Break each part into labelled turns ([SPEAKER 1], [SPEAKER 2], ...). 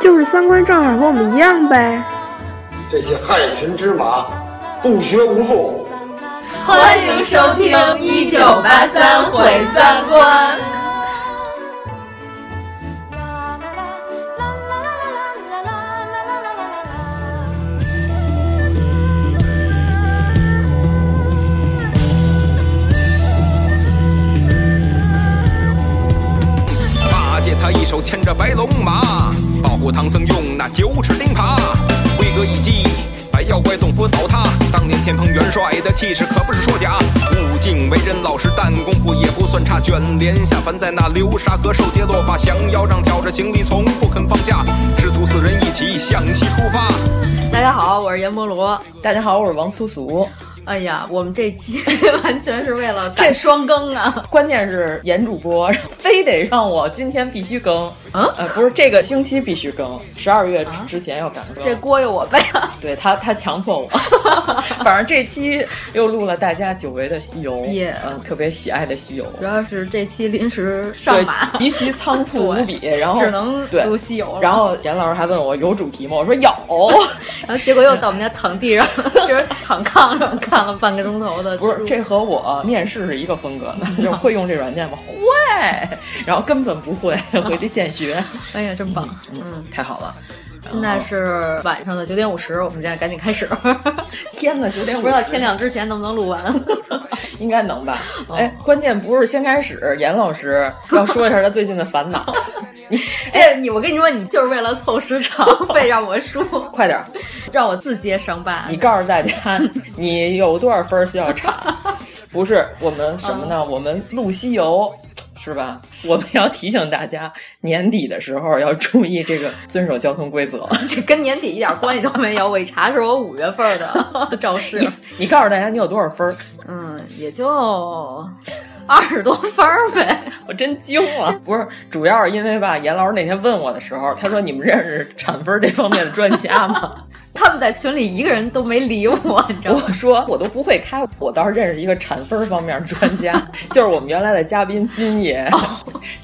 [SPEAKER 1] 就是三观正好和我们一样呗。
[SPEAKER 2] 这些害群之马，不学无术。
[SPEAKER 3] 欢迎收听《一九八三毁三观》。
[SPEAKER 4] 八戒他一手牵着白龙马，唐僧用那九齿钉耙，挥戈一击。白妖怪洞府倒塌。当年天蓬元帅的气势可不是说假。悟净为人老实，但功夫也不算差。卷帘下凡在那流沙河，受劫落发，降妖杖挑着行李从不肯放下。师徒四人一起向西出发。
[SPEAKER 3] 大家好，我是阎摩罗。
[SPEAKER 5] 大家好，我是王粗俗。
[SPEAKER 3] 哎呀，我们这期 完全是为了这双更啊！
[SPEAKER 5] 关键是严主播非得让我今天必须更，
[SPEAKER 3] 嗯，
[SPEAKER 5] 呃，不是这个星期必须更，十二月之前要赶更，
[SPEAKER 3] 这锅由我背啊！
[SPEAKER 5] 对他，他强迫我。反正这期又录了大家久违的西游，
[SPEAKER 3] 耶，
[SPEAKER 5] 嗯，特别喜爱的西游。
[SPEAKER 3] 主要是这期临时上马，
[SPEAKER 5] 极其仓促无比，然后
[SPEAKER 3] 只能录西游了。
[SPEAKER 5] 然后严老师还问我有主题吗？我说有。
[SPEAKER 3] 然后结果又在我们家躺地上，就是躺炕上看了半个钟头的。
[SPEAKER 5] 不是，这和我面试是一个风格的，就是会用这软件吗？会，然后根本不会，回去现学。
[SPEAKER 3] 哎呀，真棒！
[SPEAKER 5] 嗯，太好了。
[SPEAKER 3] 现在是晚上的九点五十，我们现在赶紧开始。
[SPEAKER 5] 天呐，九点五
[SPEAKER 3] 不知道天亮之前能不能录完？
[SPEAKER 5] 应该能吧？哎，关键不是先开始，严老师要说一下他最近的烦恼。
[SPEAKER 3] 你这你，我跟你说，你就是为了凑时长，非让我说。
[SPEAKER 5] 快点，
[SPEAKER 3] 让我自揭伤疤。
[SPEAKER 5] 你告诉大家，你有多少分需要查？不是我们什么呢？我们录西游。是吧？我们要提醒大家，年底的时候要注意这个遵守交通规则。
[SPEAKER 3] 这跟年底一点关系都没有。我一查是我五月份的 招式。
[SPEAKER 5] 你，你告诉大家你有多少分？
[SPEAKER 3] 嗯，也就二十多分呗。
[SPEAKER 5] 我真惊了。不是，主要是因为吧，严老师那天问我的时候，他说：“你们认识产分这方面的专家吗？”
[SPEAKER 3] 他们在群里一个人都没理我，你知道吗？
[SPEAKER 5] 我说我都不会开，我倒是认识一个产分方面专家，就是我们原来的嘉宾金爷，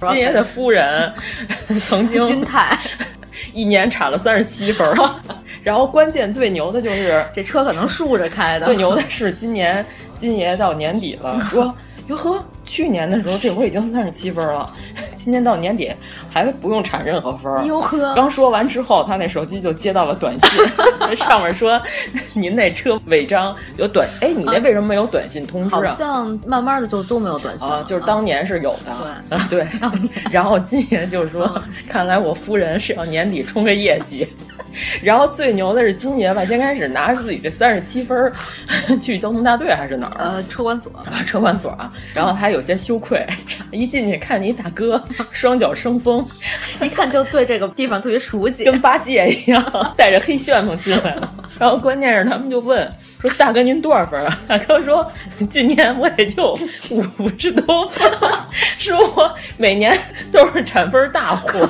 [SPEAKER 5] 金爷的夫人曾经
[SPEAKER 3] 金泰
[SPEAKER 5] 一年产了三十七分，然后关键最牛的就是
[SPEAKER 3] 这车可能竖着开的，
[SPEAKER 5] 最牛的是今年金爷到年底了，说哟呵，去年的时候这会已经三十七分了，今年到年底还不用产任何分。
[SPEAKER 3] 哟呵，
[SPEAKER 5] 刚说完之后，他那手机就接到了短信，上面说 您那车违章有短，哎，你那为什么没有短信通知啊？
[SPEAKER 3] 好像慢慢的就都没有短信
[SPEAKER 5] 啊，就是当年是有
[SPEAKER 3] 的，
[SPEAKER 5] 对，对。然后今年就是说，看来我夫人是要年底冲个业绩。然后最牛的是金爷吧，先开始拿着自己这三十七分去交通大队还是哪儿？
[SPEAKER 3] 呃，车管所，
[SPEAKER 5] 车管所啊。然后他有些羞愧，一进去看你大哥双脚生风，
[SPEAKER 3] 一看就对这个地方特别熟悉，
[SPEAKER 5] 跟八戒一样，带着黑旋风进来了。然后关键是他们就问说：“大哥您多少分啊？” 大哥说：“今年我也就五十多分，说我每年都是产分大户。”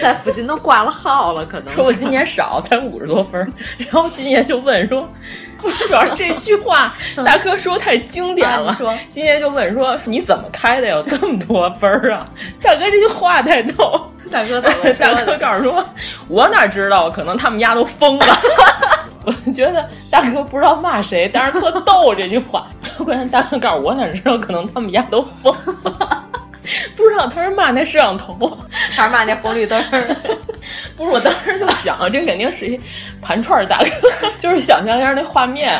[SPEAKER 3] 在附近都挂了号了，可能
[SPEAKER 5] 说我今年少，才五十多分。然后今年就问说：“主要是这句话，大哥说太经典了。”
[SPEAKER 3] 说
[SPEAKER 5] 金爷就问说：“你怎么开的有这么多分啊？”大哥这句话太逗。
[SPEAKER 3] 大哥，
[SPEAKER 5] 大哥告诉说：“我哪知道？可能他们家都疯了。”我 觉得大哥不知道骂谁，但是特逗这句话。关键大哥告诉我哪知道？可能他们家都疯了。不知道他是骂那摄像头，
[SPEAKER 3] 还是骂那红绿灯？
[SPEAKER 5] 不是，我当时就想，这肯定是一盘串大哥，就是想象一下那画面。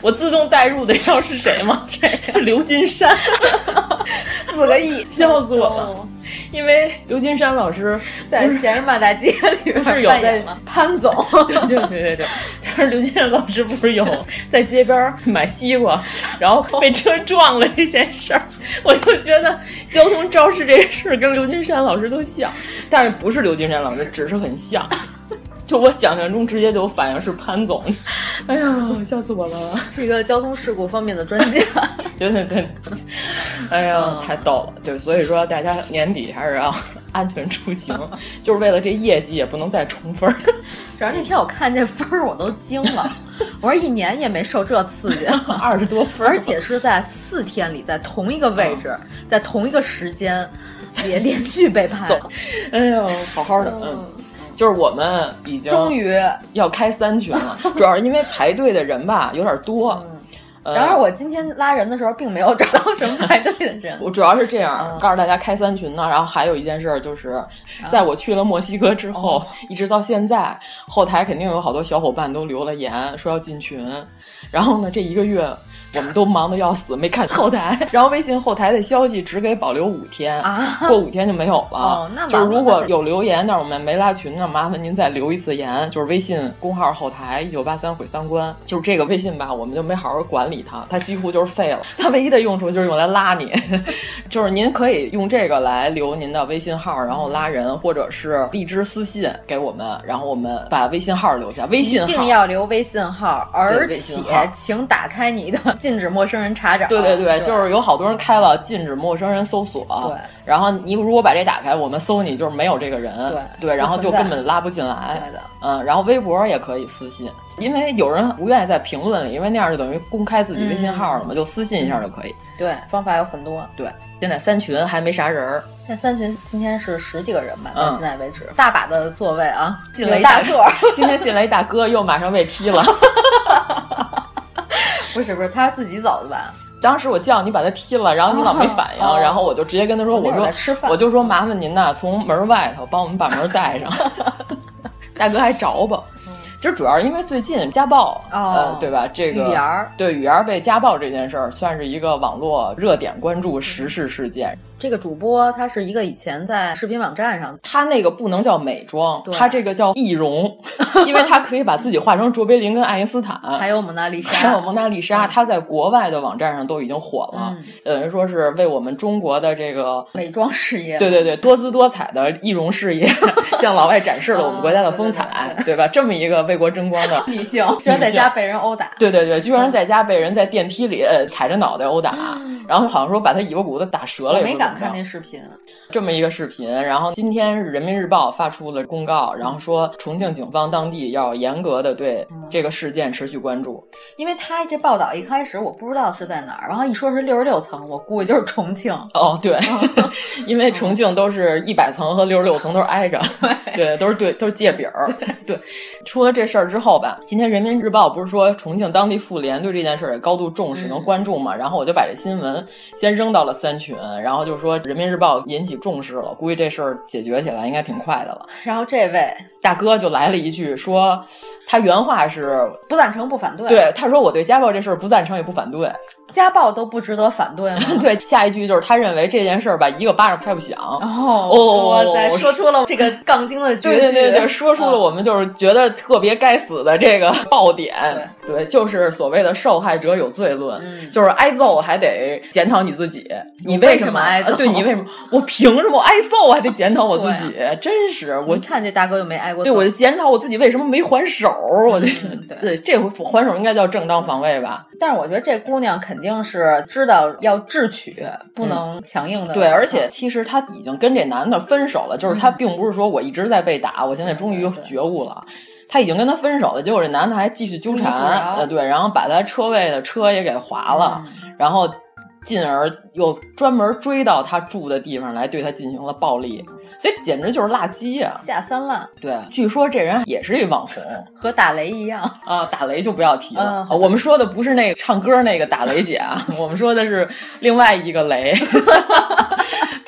[SPEAKER 5] 我自动代入的，知道是谁吗？谁？刘金山，
[SPEAKER 3] 四个亿，
[SPEAKER 5] 笑死我了。因为刘金山老师
[SPEAKER 3] 在《闲人马大街》里
[SPEAKER 5] 不是有在
[SPEAKER 3] 潘总，
[SPEAKER 5] 对对对对对，就是刘金山老师不是有在街边买西瓜，然后被车撞了这件事儿，我就觉得交通肇事这事儿跟刘金山老师都像，但是不是刘金山老师，只是很像。就我想象中，直接就反应是潘总，哎呀，笑死我了！
[SPEAKER 3] 是一个交通事故方面的专家，
[SPEAKER 5] 对 对对，哎呀，太逗了！对，所以说大家年底还是要安全出行，就是为了这业绩也不能再冲分儿。
[SPEAKER 3] 主要那天我看这分儿，我都惊了，我说一年也没受这刺激，
[SPEAKER 5] 二十多分，
[SPEAKER 3] 而且是在四天里，在同一个位置，在同一个时间，也连续被拍。
[SPEAKER 5] 走，哎呦，好好的，嗯。就是我们已经
[SPEAKER 3] 终于
[SPEAKER 5] 要开三群了，主要是因为排队的人吧有点多。
[SPEAKER 3] 然而我今天拉人的时候，并没有找到什么排队的人。
[SPEAKER 5] 我主要是这样告诉大家开三群呢。然后还有一件事就是，在我去了墨西哥之后，一直到现在，后台肯定有好多小伙伴都留了言说要进群。然后呢，这一个月。我们都忙得要死，没看后台。然后微信后台的消息只给保留五天，过五天就没有了。
[SPEAKER 3] 哦，那
[SPEAKER 5] 就是如果有留言，但是我们没拉群呢，麻烦您再留一次言。就是微信公号后台一九八三毁三观，就是这个微信吧，我们就没好好管理它，它几乎就是废了。它唯一的用处就是用来拉你，就是您可以用这个来留您的微信号，然后拉人，或者是荔枝私信给我们，然后我们把微信号留下。微信
[SPEAKER 3] 一定要留微信号，而且请打开你的。禁止陌生人查找。
[SPEAKER 5] 对对对，就是有好多人开了禁止陌生人搜索。
[SPEAKER 3] 对，
[SPEAKER 5] 然后你如果把这打开，我们搜你就是没有这个人。
[SPEAKER 3] 对
[SPEAKER 5] 对，然后就根本拉不进来。
[SPEAKER 3] 对的，
[SPEAKER 5] 嗯，然后微博也可以私信，因为有人不愿意在评论里，因为那样就等于公开自己微信号了嘛，就私信一下就可以。
[SPEAKER 3] 对，方法有很多。
[SPEAKER 5] 对，现在三群还没啥人儿。
[SPEAKER 3] 现在三群今天是十几个人吧？到现在为止，大把的座位啊，
[SPEAKER 5] 进了
[SPEAKER 3] 一大个。
[SPEAKER 5] 今天进来一大哥，又马上被踢了。
[SPEAKER 3] 不是不是，他自己走的吧？
[SPEAKER 5] 当时我叫你把他踢了，然后你老没反应，然后我就直接跟他说：“我说
[SPEAKER 3] 吃饭，
[SPEAKER 5] 我就说麻烦您呐，从门外头帮我们把门带上。”大哥还着吧？其实主要是因为最近家暴，呃，对吧？这个
[SPEAKER 3] 语言
[SPEAKER 5] 对语言被家暴这件事儿，算是一个网络热点关注时事事件。
[SPEAKER 3] 这个主播他是一个以前在视频网站上，
[SPEAKER 5] 他那个不能叫美妆，他这个叫易容，因为他可以把自己化成卓别林跟爱因斯坦，
[SPEAKER 3] 还有蒙娜丽莎，
[SPEAKER 5] 还有蒙娜丽莎，他在国外的网站上都已经火了，等于说是为我们中国的这个
[SPEAKER 3] 美妆事业，
[SPEAKER 5] 对对对，多姿多彩的易容事业，向老外展示了我们国家的风采，对吧？这么一个为国争光的
[SPEAKER 3] 女性，居然在家被人殴打，
[SPEAKER 5] 对对对，居然在家被人在电梯里踩着脑袋殴打，然后好像说把他尾巴骨都打折了，
[SPEAKER 3] 我没敢看那视频。
[SPEAKER 5] 这么一个视频，然后今天是人民日报发出了公告，然后说重庆警方当地要严格的对这个事件持续关注。
[SPEAKER 3] 因为他这报道一开始我不知道是在哪儿，然后一说是六十六层，我估计就是重庆。
[SPEAKER 5] 哦，对，因为重庆都是一百层和六十六层都是挨着，对，都是对，都是界饼儿。对，出了这事儿之后吧，今天人民日报不是说重庆当地妇联对这件事儿也高度重视，能关注嘛？然后我就把这新闻先扔到了三群，然后就说人民日报。引起重视了，估计这事儿解决起来应该挺快的了。
[SPEAKER 3] 然后这位
[SPEAKER 5] 大哥就来了一句，说他原话是
[SPEAKER 3] 不赞成不反对。
[SPEAKER 5] 对，他说我对家暴这事儿不赞成也不反对。
[SPEAKER 3] 家暴都不值得反对吗？
[SPEAKER 5] 对，下一句就是他认为这件事儿吧，一个巴掌拍不响。
[SPEAKER 3] 哦，哇塞，说出了这个杠精的
[SPEAKER 5] 绝句。对对对，说出了我们就是觉得特别该死的这个爆点。对，就是所谓的受害者有罪论，就是挨揍还得检讨你自己，你为什
[SPEAKER 3] 么挨揍？
[SPEAKER 5] 对你为什么？我凭什么挨揍还得检讨我自己？真是我
[SPEAKER 3] 看这大哥又没挨过，
[SPEAKER 5] 对我就检讨我自己为什么没还手？我这 对这回还手应该叫正当防卫吧？
[SPEAKER 3] 但是我觉得这姑娘肯。肯定是知道要智取，不能强硬的。
[SPEAKER 5] 对，而且其实她已经跟这男的分手了，就是她并不是说我一直在被打，我现在终于觉悟了，他已经跟他分手了。结果这男的还继续纠缠，呃，对，然后把他车位的车也给划了，然后进而又专门追到他住的地方来对他进行了暴力。所以简直就是辣鸡啊！
[SPEAKER 3] 下三滥。
[SPEAKER 5] 对，据说这人也是一网红，
[SPEAKER 3] 和打雷一样
[SPEAKER 5] 啊！打雷就不要提了。我们说的不是那个唱歌那个打雷姐啊，我们说的是另外一个雷。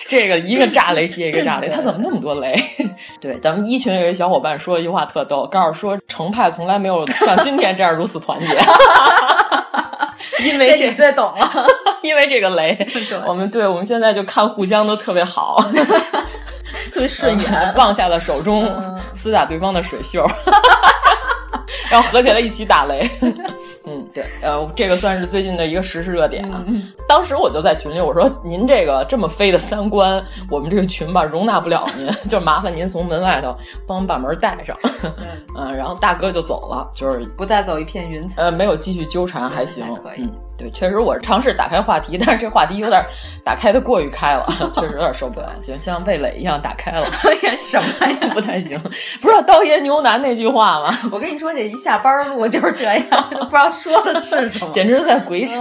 [SPEAKER 5] 这个一个炸雷接一个炸雷，他怎么那么多雷？对，咱们一群有一小伙伴说一句话特逗，告诉说程派从来没有像今天这样如此团结。因为
[SPEAKER 3] 这最懂了，
[SPEAKER 5] 因为这个雷，我们对我们现在就看互相都特别好。
[SPEAKER 3] 特别顺眼，
[SPEAKER 5] 放下了手中撕打对方的水袖。然后合起来一起打雷，嗯，对，呃，这个算是最近的一个时事热点啊。当时我就在群里我说：“您这个这么飞的三观，我们这个群吧容纳不了您，就麻烦您从门外头帮我们把门带上。”嗯，然后大哥就走了，就是
[SPEAKER 3] 不带走一片云彩。
[SPEAKER 5] 呃，没有继续纠缠，还行，
[SPEAKER 3] 可以。
[SPEAKER 5] 对，确实我尝试打开话题，但是这话题有点打开的过于开了，确实有点受不了。行，像味蕾一样打开了，
[SPEAKER 3] 什么呀？
[SPEAKER 5] 不太行。不知道刀爷牛腩那句话吗？
[SPEAKER 3] 我跟你说，这一下班路就是这样，不知道说的是什么，
[SPEAKER 5] 简直在鬼扯。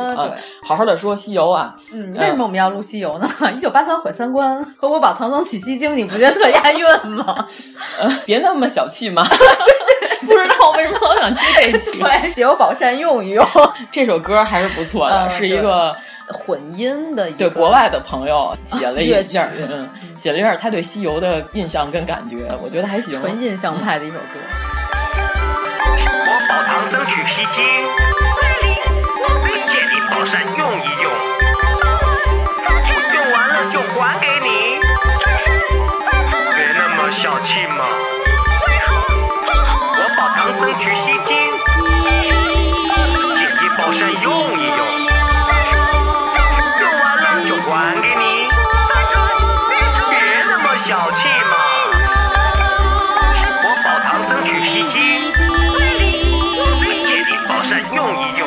[SPEAKER 5] 好好的说西游啊，
[SPEAKER 3] 嗯，为什么我们要录西游呢？一九八三毁三观和我把唐僧取西经，你不觉得特押韵吗？
[SPEAKER 5] 呃，别那么小气嘛。不知道为什么老想接这句。
[SPEAKER 3] 对，借我宝扇用一用。
[SPEAKER 5] 这首歌还是不错的，是一个
[SPEAKER 3] 混音的。
[SPEAKER 5] 对，国外的朋友写了一点，嗯，写了一点他对西游的印象跟感觉，我觉得还行。
[SPEAKER 3] 纯印象派的一首歌。
[SPEAKER 6] 我保唐僧取西经，借你宝扇用一用，用完了就还给你。别那么小气嘛。唐僧取西经，借你宝扇用一用，用完了就还给你。别那么小气嘛！我保唐僧取西经，借你宝扇用一用。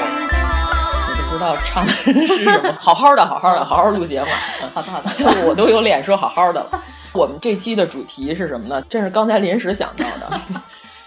[SPEAKER 5] 我都不知道唱的是什么，好好的，好好的，好好录节目。
[SPEAKER 3] 好的，好的，
[SPEAKER 5] 我都有脸说好好的了。我们这期的主题是什么呢？这是刚才临时想到的。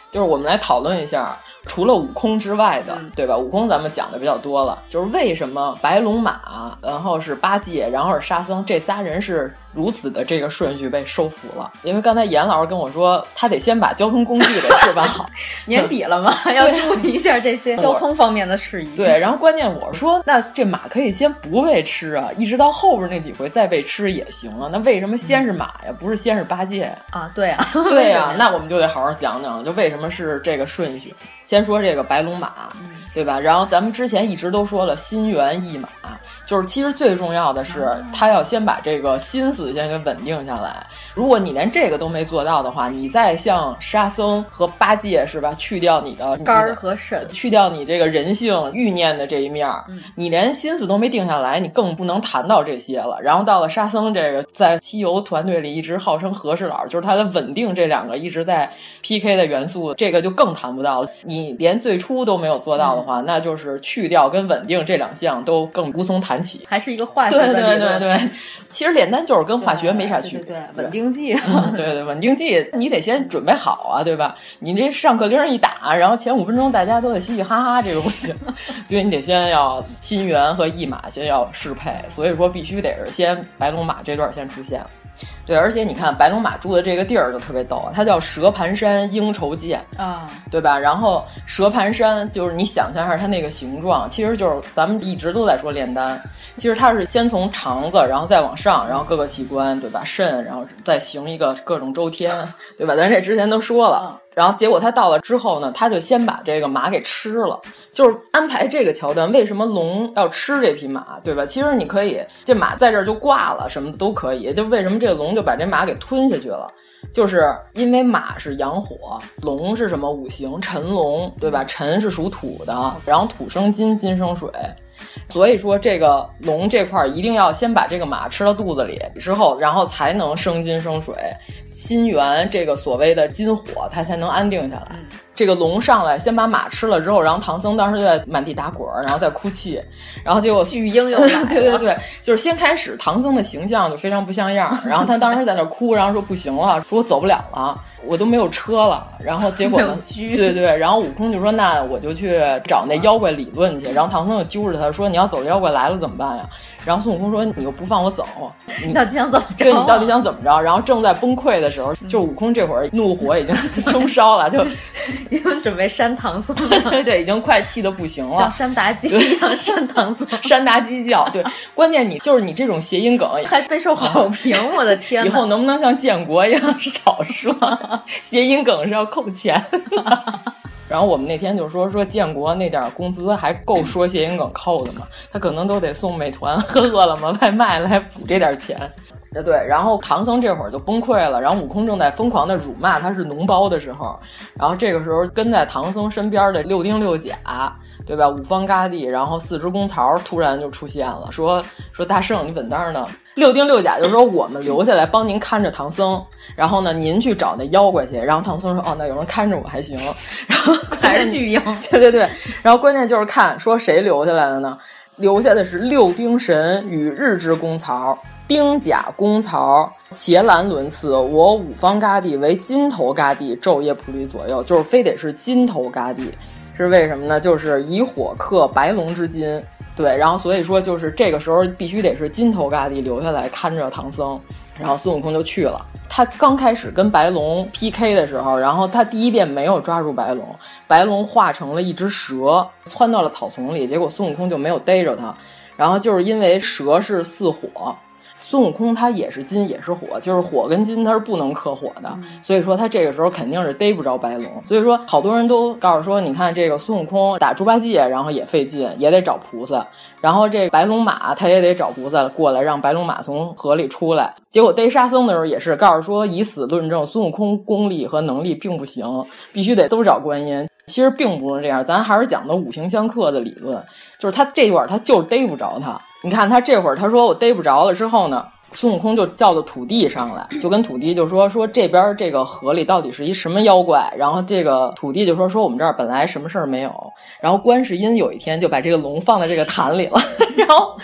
[SPEAKER 5] 就是我们来讨论一下，除了悟空之外的，对吧？悟空咱们讲的比较多了，就是为什么白龙马，然后是八戒，然后是沙僧，这仨人是如此的这个顺序被收服了？因为刚才严老师跟我说，他得先把交通工具给置办好。
[SPEAKER 3] 年底了嘛，要注意一下这些交通方面的事宜。
[SPEAKER 5] 对，然后关键我说，那这马可以先不被吃啊，一直到后边那几回再被吃也行啊。那为什么先是马呀，不是先是八戒
[SPEAKER 3] 啊？对啊，
[SPEAKER 5] 对啊，那我们就得好好讲讲，就为什么是这个顺序。先说这个白龙马，对吧？然后咱们之前一直都说了心猿意马，就是其实最重要的是他要先把这个心思先给稳定下来。如果你连这个都没做到的话，你再像沙僧和八戒是吧，去掉你的
[SPEAKER 3] 肝儿和肾，
[SPEAKER 5] 去掉你这个人性欲念的这一面，你连心思都没定下来，你更不能谈到这些了。然后到了沙僧这个在西游团队里一直号称和事佬，就是他的稳定这两个一直在 PK 的元素，这个就更谈不到了。你。你连最初都没有做到的话，那就是去掉跟稳定这两项都更无从谈起，
[SPEAKER 3] 还是一个化学
[SPEAKER 5] 的对对对对，其实炼丹就是跟化学没啥区
[SPEAKER 3] 别。对稳定剂，
[SPEAKER 5] 对对稳定剂，你得先准备好啊，对吧？你这上课铃一打，然后前五分钟大家都得嘻嘻哈哈，这个不行。所以你得先要心猿和意马先要适配，所以说必须得是先白龙马这段先出现。对，而且你看白龙马住的这个地儿就特别逗，它叫蛇盘山鹰愁涧
[SPEAKER 3] 啊，
[SPEAKER 5] 对吧？然后蛇盘山就是你想象一下它那个形状，其实就是咱们一直都在说炼丹，其实它是先从肠子，然后再往上，然后各个器官，对吧？肾，然后再行一个各种周天，对吧？咱这之前都说了。然后结果他到了之后呢，他就先把这个马给吃了，就是安排这个桥段。为什么龙要吃这匹马，对吧？其实你可以，这马在这儿就挂了，什么都可以。就为什么这个龙就把这马给吞下去了？就是因为马是阳火，龙是什么五行？辰龙，对吧？辰是属土的，然后土生金，金生水。所以说，这个龙这块一定要先把这个马吃到肚子里之后，然后才能生金生水，心源这个所谓的金火，它才能安定下来。这个龙上来先把马吃了之后，然后唐僧当时就在满地打滚，然后在哭泣，然后结果
[SPEAKER 3] 巨婴又来，
[SPEAKER 5] 对对对，就是先开始唐僧的形象就非常不像样，然后他当时在那哭，然后说不行了，说我走不了了。我都没有车了，然后结果呢？对对对，然后悟空就说：“那我就去找那妖怪理论去。”然后唐僧就揪着他说：“你要走，妖怪来了怎么办呀？”然后孙悟空说：“你又不放我走，
[SPEAKER 3] 你到底想怎么着？
[SPEAKER 5] 对，你到底想怎么着？”然后正在崩溃的时候，就悟空这会儿怒火已经 中烧了，就
[SPEAKER 3] 已经准备扇唐僧。
[SPEAKER 5] 对对，已经快气得不行了，
[SPEAKER 3] 像扇妲己一样扇唐僧，
[SPEAKER 5] 扇妲己叫。对，关键你就是你这种谐音梗
[SPEAKER 3] 还备受好评，我的天！
[SPEAKER 5] 以后能不能像建国一样少说？谐音梗是要扣钱，然后我们那天就说说建国那点工资还够说谐音梗扣的吗？他可能都得送美团和饿了么外卖来补这点钱。对，然后唐僧这会儿就崩溃了，然后悟空正在疯狂的辱骂他是脓包的时候，然后这个时候跟在唐僧身边的六丁六甲，对吧？五方嘎地，然后四只公曹突然就出现了，说说大圣你稳当呢？六丁六甲就说我们留下来帮您看着唐僧，然后呢您去找那妖怪去。然后唐僧说哦那有人看着我还行，然后
[SPEAKER 3] 还是巨婴，
[SPEAKER 5] 对对对，然后关键就是看说谁留下来的呢？留下的是六丁神与日之公曹。丁甲公曹，伽蓝轮次，我五方嘎地为金头嘎地，昼夜普利左右，就是非得是金头嘎地，是为什么呢？就是以火克白龙之金，对，然后所以说就是这个时候必须得是金头嘎地留下来看着唐僧，然后孙悟空就去了。他刚开始跟白龙 PK 的时候，然后他第一遍没有抓住白龙，白龙化成了一只蛇，窜到了草丛里，结果孙悟空就没有逮着他，然后就是因为蛇是似火。孙悟空他也是金也是火，就是火跟金他是不能克火的，所以说他这个时候肯定是逮不着白龙。所以说好多人都告诉说，你看这个孙悟空打猪八戒，然后也费劲，也得找菩萨，然后这白龙马他也得找菩萨过来，让白龙马从河里出来。结果逮沙僧的时候也是告诉说，以死论证，孙悟空功力和能力并不行，必须得都找观音。其实并不是这样，咱还是讲的五行相克的理论，就是他这会儿他就是逮不着他。你看他这会儿他说我逮不着了之后呢，孙悟空就叫到土地上来，就跟土地就说说这边这个河里到底是一什么妖怪。然后这个土地就说说我们这儿本来什么事儿没有。然后观世音有一天就把这个龙放在这个坛里了，然后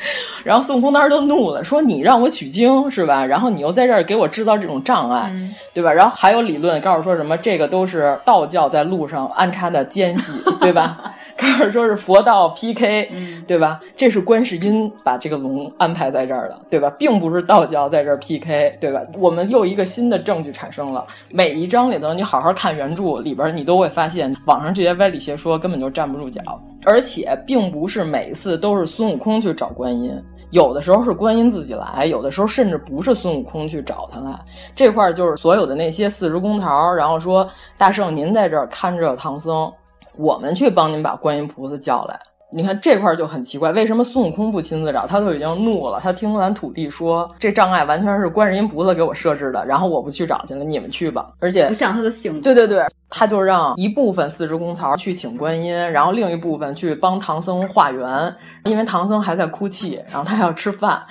[SPEAKER 5] 然后孙悟空当时就怒了，说你让我取经是吧？然后你又在这儿给我制造这种障碍，对吧？然后还有理论告诉说什么这个都是道教在路上安插的奸细，对吧？告诉说是佛道 PK，对吧？这是观世音把这个龙安排在这儿的，对吧？并不是道教在这儿 PK，对吧？我们又一个新的证据产生了。每一章里头，你好好看原著里边，你都会发现网上这些歪理邪说根本就站不住脚。而且，并不是每一次都是孙悟空去找观音，有的时候是观音自己来，有的时候甚至不是孙悟空去找他来。这块就是所有的那些四十公桃，然后说大圣您在这儿看着唐僧。我们去帮您把观音菩萨叫来。你看这块就很奇怪，为什么孙悟空不亲自找？他都已经怒了。他听完土地说，这障碍完全是观世音菩萨给我设置的，然后我不去找去了，你们去吧。而且
[SPEAKER 3] 不像他的性格
[SPEAKER 5] 对对对，他就让一部分四只公曹去请观音，然后另一部分去帮唐僧化缘，因为唐僧还在哭泣，然后他要吃饭。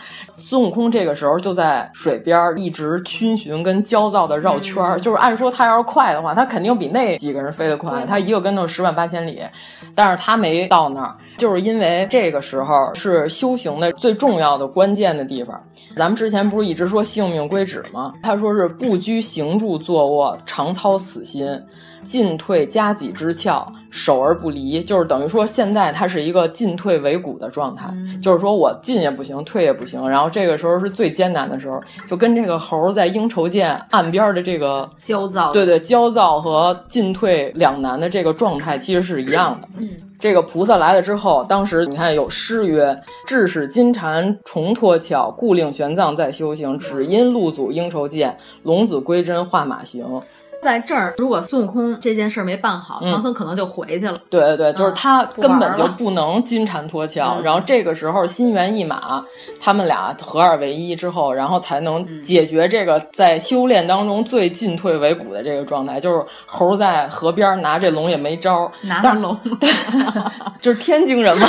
[SPEAKER 5] 孙悟空这个时候就在水边一直逡巡跟焦躁的绕圈儿，就是按说他要是快的话，他肯定比那几个人飞得快，他一个跟头十万八千里，但是他没到那儿。就是因为这个时候是修行的最重要的关键的地方。咱们之前不是一直说性命归止吗？他说是不拘行住坐卧，常操此心，进退夹己之窍，守而不离。就是等于说现在它是一个进退维谷的状态，就是说我进也不行，退也不行。然后这个时候是最艰难的时候，就跟这个猴在应酬涧岸边的这个
[SPEAKER 3] 焦躁，
[SPEAKER 5] 对对，焦躁和进退两难的这个状态其实是一样的。这个菩萨来了之后，当时你看有诗曰：“致使金蝉重脱壳，故令玄奘在修行。只因路阻应酬涧，龙子归真化马行。”
[SPEAKER 3] 在这儿，如果孙悟空这件事儿没办好，唐僧可能就回去了。
[SPEAKER 5] 对对对，就是他根本就不能金蝉脱壳。然后这个时候心猿意马，他们俩合二为一之后，然后才能解决这个在修炼当中最进退维谷的这个状态。就是猴在河边拿这龙也没招，
[SPEAKER 3] 拿着龙，
[SPEAKER 5] 对，就是天津人嘛，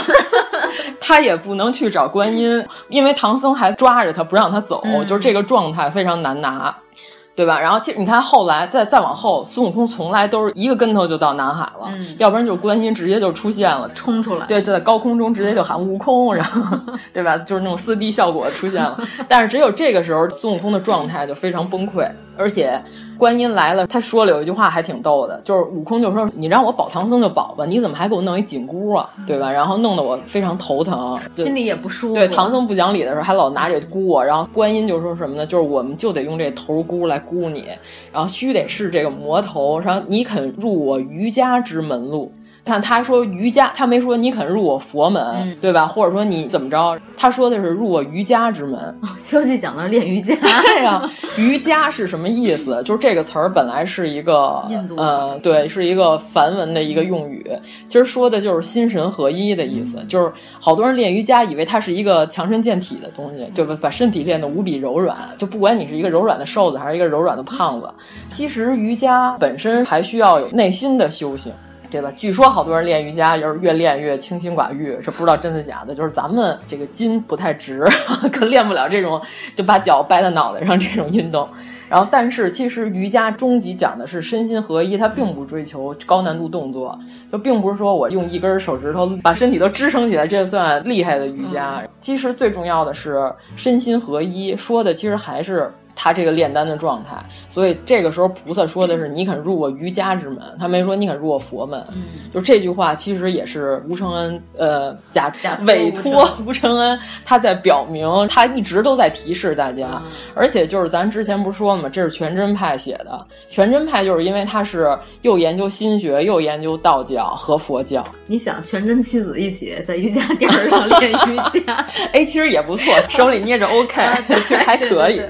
[SPEAKER 5] 他也不能去找观音，因为唐僧还抓着他不让他走，就是这个状态非常难拿。对吧？然后其实你看，后来再再往后，孙悟空从来都是一个跟头就到南海了，要不然就是观音直接就出现了，
[SPEAKER 3] 冲出来。
[SPEAKER 5] 对，就在高空中直接就喊悟空，然后 对吧？就是那种四 D 效果出现了。但是只有这个时候，孙悟空的状态就非常崩溃，而且观音来了，他说了有一句话还挺逗的，就是悟空就说：“你让我保唐僧就保吧，你怎么还给我弄一紧箍啊？对吧？”然后弄得我非常头疼，
[SPEAKER 3] 心里也不舒服。
[SPEAKER 5] 对，唐僧不讲理的时候还老拿这箍我，然后观音就说什么呢？就是我们就得用这头箍来。雇你，然后须得是这个魔头，然后你肯入我瑜伽之门路，看他说瑜伽，他没说你肯入我佛门，
[SPEAKER 3] 嗯
[SPEAKER 5] 对吧？或者说你怎么着？他说的是入我瑜伽之门。
[SPEAKER 3] 西游记讲的是练瑜伽。
[SPEAKER 5] 对呀、瑜伽是什么意思？就是这个词儿本来是一个
[SPEAKER 3] 印度
[SPEAKER 5] 呃，对，是一个梵文的一个用语，其实说的就是心神合一的意思。就是好多人练瑜伽，以为它是一个强身健体的东西，对吧把身体练得无比柔软。就不管你是一个柔软的瘦子，还是一个柔软的胖子，其实瑜伽本身还需要有内心的修行。对吧？据说好多人练瑜伽，就是越练越清心寡欲，这不知道真的假的。就是咱们这个筋不太直，可练不了这种就把脚掰在脑袋上这种运动。然后，但是其实瑜伽终极讲的是身心合一，它并不追求高难度动作，就并不是说我用一根手指头把身体都支撑起来，这算厉害的瑜伽。其实最重要的是身心合一，说的其实还是。他这个炼丹的状态，所以这个时候菩萨说的是“你肯入我瑜伽之门”，他没说“你肯入我佛门”。嗯，就这句话其实也是吴承恩呃假委托吴承恩，他在表明他一直都在提示大家，
[SPEAKER 3] 嗯、
[SPEAKER 5] 而且就是咱之前不是说了吗？这是全真派写的，全真派就是因为他是又研究心学又研究道教和佛教。
[SPEAKER 3] 你想全真七子一起在瑜伽垫上练瑜伽，
[SPEAKER 5] 哎，其实也不错，手里捏着 OK，啊、其实还可以，
[SPEAKER 3] 对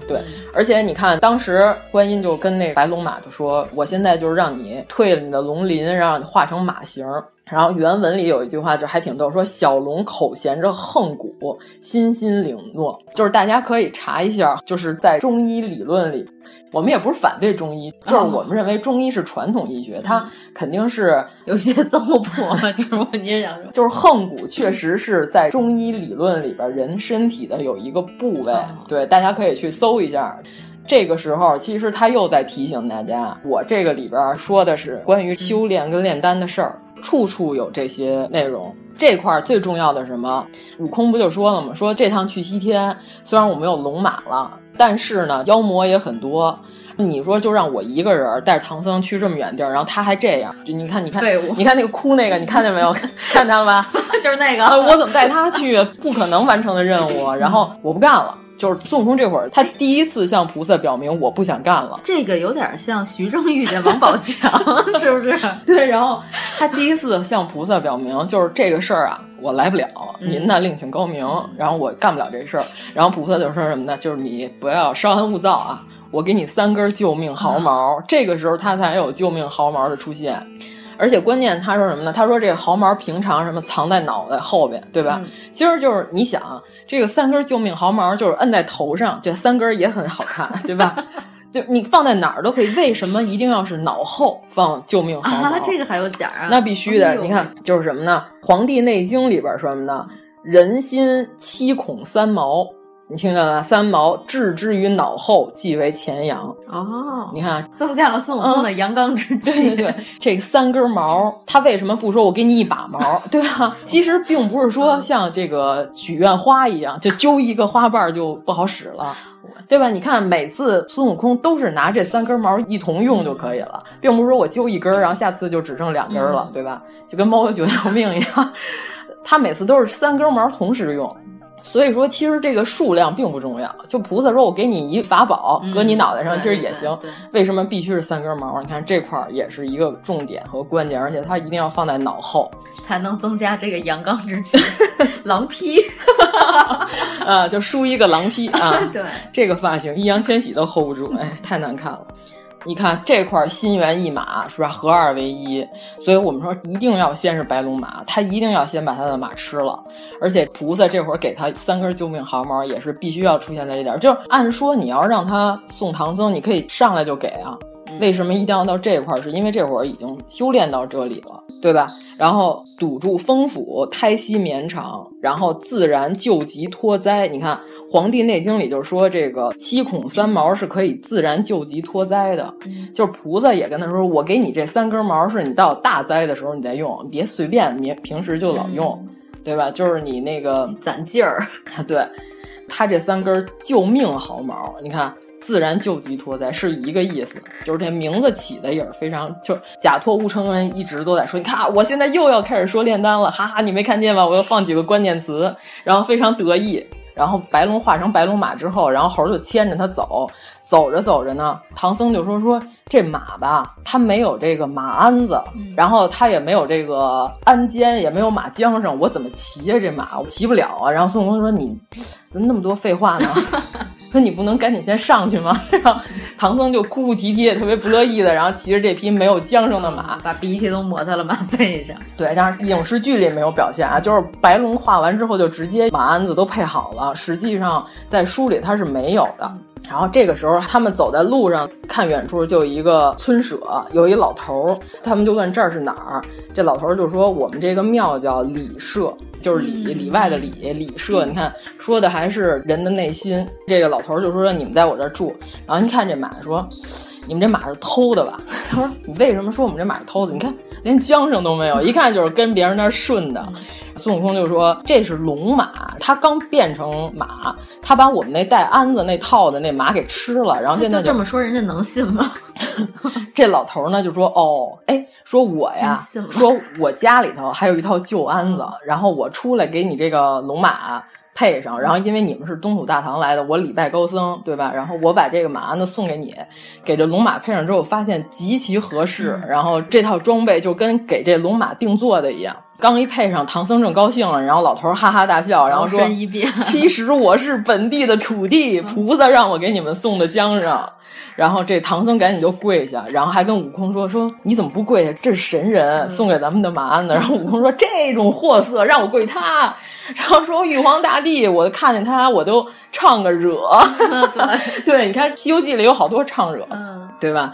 [SPEAKER 3] 对对
[SPEAKER 5] 嗯。而且你看，当时观音就跟那白龙马就说：“我现在就是让你退了你的龙鳞，让你化成马形。”然后原文里有一句话就还挺逗，说小龙口衔着横骨，心心领诺。就是大家可以查一下，就是在中医理论里，我们也不是反对中医，就是我们认为中医是传统医学，它肯定是
[SPEAKER 3] 有一些糟粕，是吗？你也想说，
[SPEAKER 5] 就是横骨确实是在中医理论里边人身体的有一个部位，对，大家可以去搜一下。这个时候，其实他又在提醒大家，我这个里边说的是关于修炼跟炼丹的事儿，处处有这些内容。这块最重要的是什么？悟空不就说了吗？说这趟去西天，虽然我们有龙马了，但是呢，妖魔也很多。你说就让我一个人带着唐僧去这么远地儿，然后他还这样，就你看，你看，你看那个哭那个，你看见没有？看见了吧？
[SPEAKER 3] 就是那个，
[SPEAKER 5] 我怎么带他去？不可能完成的任务。然后我不干了。就是孙悟空这会儿，他第一次向菩萨表明我不想干了。
[SPEAKER 3] 这个有点像徐峥遇见王宝强，是不是？
[SPEAKER 5] 对，然后他第一次向菩萨表明，就是这个事儿啊，我来不了，您呢另请高明，然后我干不了这事儿。然后菩萨就说什么呢？就是你不要稍安勿躁啊，我给你三根救命毫毛。这个时候他才有救命毫毛的出现。而且关键，他说什么呢？他说这个毫毛平常什么藏在脑袋后边，对吧？
[SPEAKER 3] 嗯、
[SPEAKER 5] 其实就是你想，这个三根救命毫毛就是摁在头上，这三根也很好看，对吧？就你放在哪儿都可以，为什么一定要是脑后放救命毫毛？
[SPEAKER 3] 啊，这个还有假啊？
[SPEAKER 5] 那必须的。
[SPEAKER 3] 哎、
[SPEAKER 5] 你看，就是什么呢？《黄帝内经》里边说什么呢？人心七孔三毛。你听见了？三毛置之于脑后，即为前阳。
[SPEAKER 3] 哦，
[SPEAKER 5] 你看，
[SPEAKER 3] 增加了孙悟空的阳刚之气。
[SPEAKER 5] 嗯、对对对，这三根毛，他为什么不说我给你一把毛，对吧？其实并不是说像这个许愿花一样，就揪一个花瓣就不好使了。对吧？你看，每次孙悟空都是拿这三根毛一同用就可以了，并不是说我揪一根，然后下次就只剩两根了，
[SPEAKER 3] 嗯、
[SPEAKER 5] 对吧？就跟猫有九条命一样，他每次都是三根毛同时用。所以说，其实这个数量并不重要。就菩萨说我给你一法宝，搁你脑袋上，
[SPEAKER 3] 嗯、
[SPEAKER 5] 其实也行。为什么必须是三根毛？你看这块儿也是一个重点和关键，而且它一定要放在脑后，
[SPEAKER 3] 才能增加这个阳刚之气。狼披，
[SPEAKER 5] 啊，就梳一个狼披啊。
[SPEAKER 3] 对，
[SPEAKER 5] 这个发型，易烊千玺都 hold 不住，哎，太难看了。你看这块心猿意马是吧？合二为一，所以我们说一定要先是白龙马，他一定要先把他的马吃了。而且菩萨这会儿给他三根救命毫毛，也是必须要出现在这点。就是按说你要让他送唐僧，你可以上来就给啊。为什么一定要到这块儿？是因为这会儿已经修炼到这里了，对吧？然后堵住风府，胎息绵长，然后自然救急脱灾。你看《黄帝内经》里就说，这个七孔三毛是可以自然救急脱灾的。就是菩萨也跟他说，我给你这三根毛，是你到大灾的时候你再用，别随便，别平时就老用，对吧？就是你那个
[SPEAKER 3] 攒劲儿。
[SPEAKER 5] 对，他这三根救命毫毛，你看。自然救急脱灾是一个意思，就是这名字起的也是非常，就是假托吴承恩一直都在说，你看我现在又要开始说炼丹了，哈哈，你没看见吗？我又放几个关键词，然后非常得意。然后白龙化成白龙马之后，然后猴就牵着他走，走着走着呢，唐僧就说说这马吧，它没有这个马鞍子，然后它也没有这个鞍肩，也没有马缰绳，我怎么骑呀、这马我骑不了啊。然后孙悟空说你怎么那么多废话呢？说你不能赶紧先上去吗？然后唐僧就哭哭啼啼，特别不乐意的，然后骑着这匹没有缰绳的马，
[SPEAKER 3] 把鼻涕都抹在了马背上。
[SPEAKER 5] 对，但是影视剧里没有表现啊，就是白龙画完之后就直接马鞍子都配好了，实际上在书里它是没有的。然后这个时候，他们走在路上，看远处就有一个村舍，有一老头儿，他们就问这儿是哪儿？这老头儿就说我们这个庙叫里社，就是里里外的里里社。你看说的还是人的内心。这个老头儿就说你们在我这儿住，然后一看这马说。你们这马是偷的吧？他说：“你为什么说我们这马是偷的？你看连缰绳都没有，一看就是跟别人那儿顺的。”孙悟空就说：“这是龙马，它刚变成马，它把我们那带鞍子那套的那马给吃了，然后现在
[SPEAKER 3] 就这么说，人家能信吗？”
[SPEAKER 5] 这老头呢就说：“哦，哎，说我呀，说我家里头还有一套旧鞍子，然后我出来给你这个龙马。”配上，然后因为你们是东土大唐来的，我礼拜高僧，对吧？然后我把这个马鞍子送给你，给这龙马配上之后，发现极其合适，然后这套装备就跟给这龙马定做的一样。刚一配上，唐僧正高兴了，然后老头哈哈大笑，然后说：“
[SPEAKER 3] 一 遍，
[SPEAKER 5] 其实我是本地的土地，菩萨让我给你们送的缰绳。”然后这唐僧赶紧就跪下，然后还跟悟空说：“说你怎么不跪下？这是神人送给咱们的马鞍子。”然后悟空说：“这种货色让我跪他。”然后说：“玉皇大帝，我看见他我都唱个惹。”对，你看《西游记》里有好多唱惹，
[SPEAKER 3] 嗯，
[SPEAKER 5] 对吧？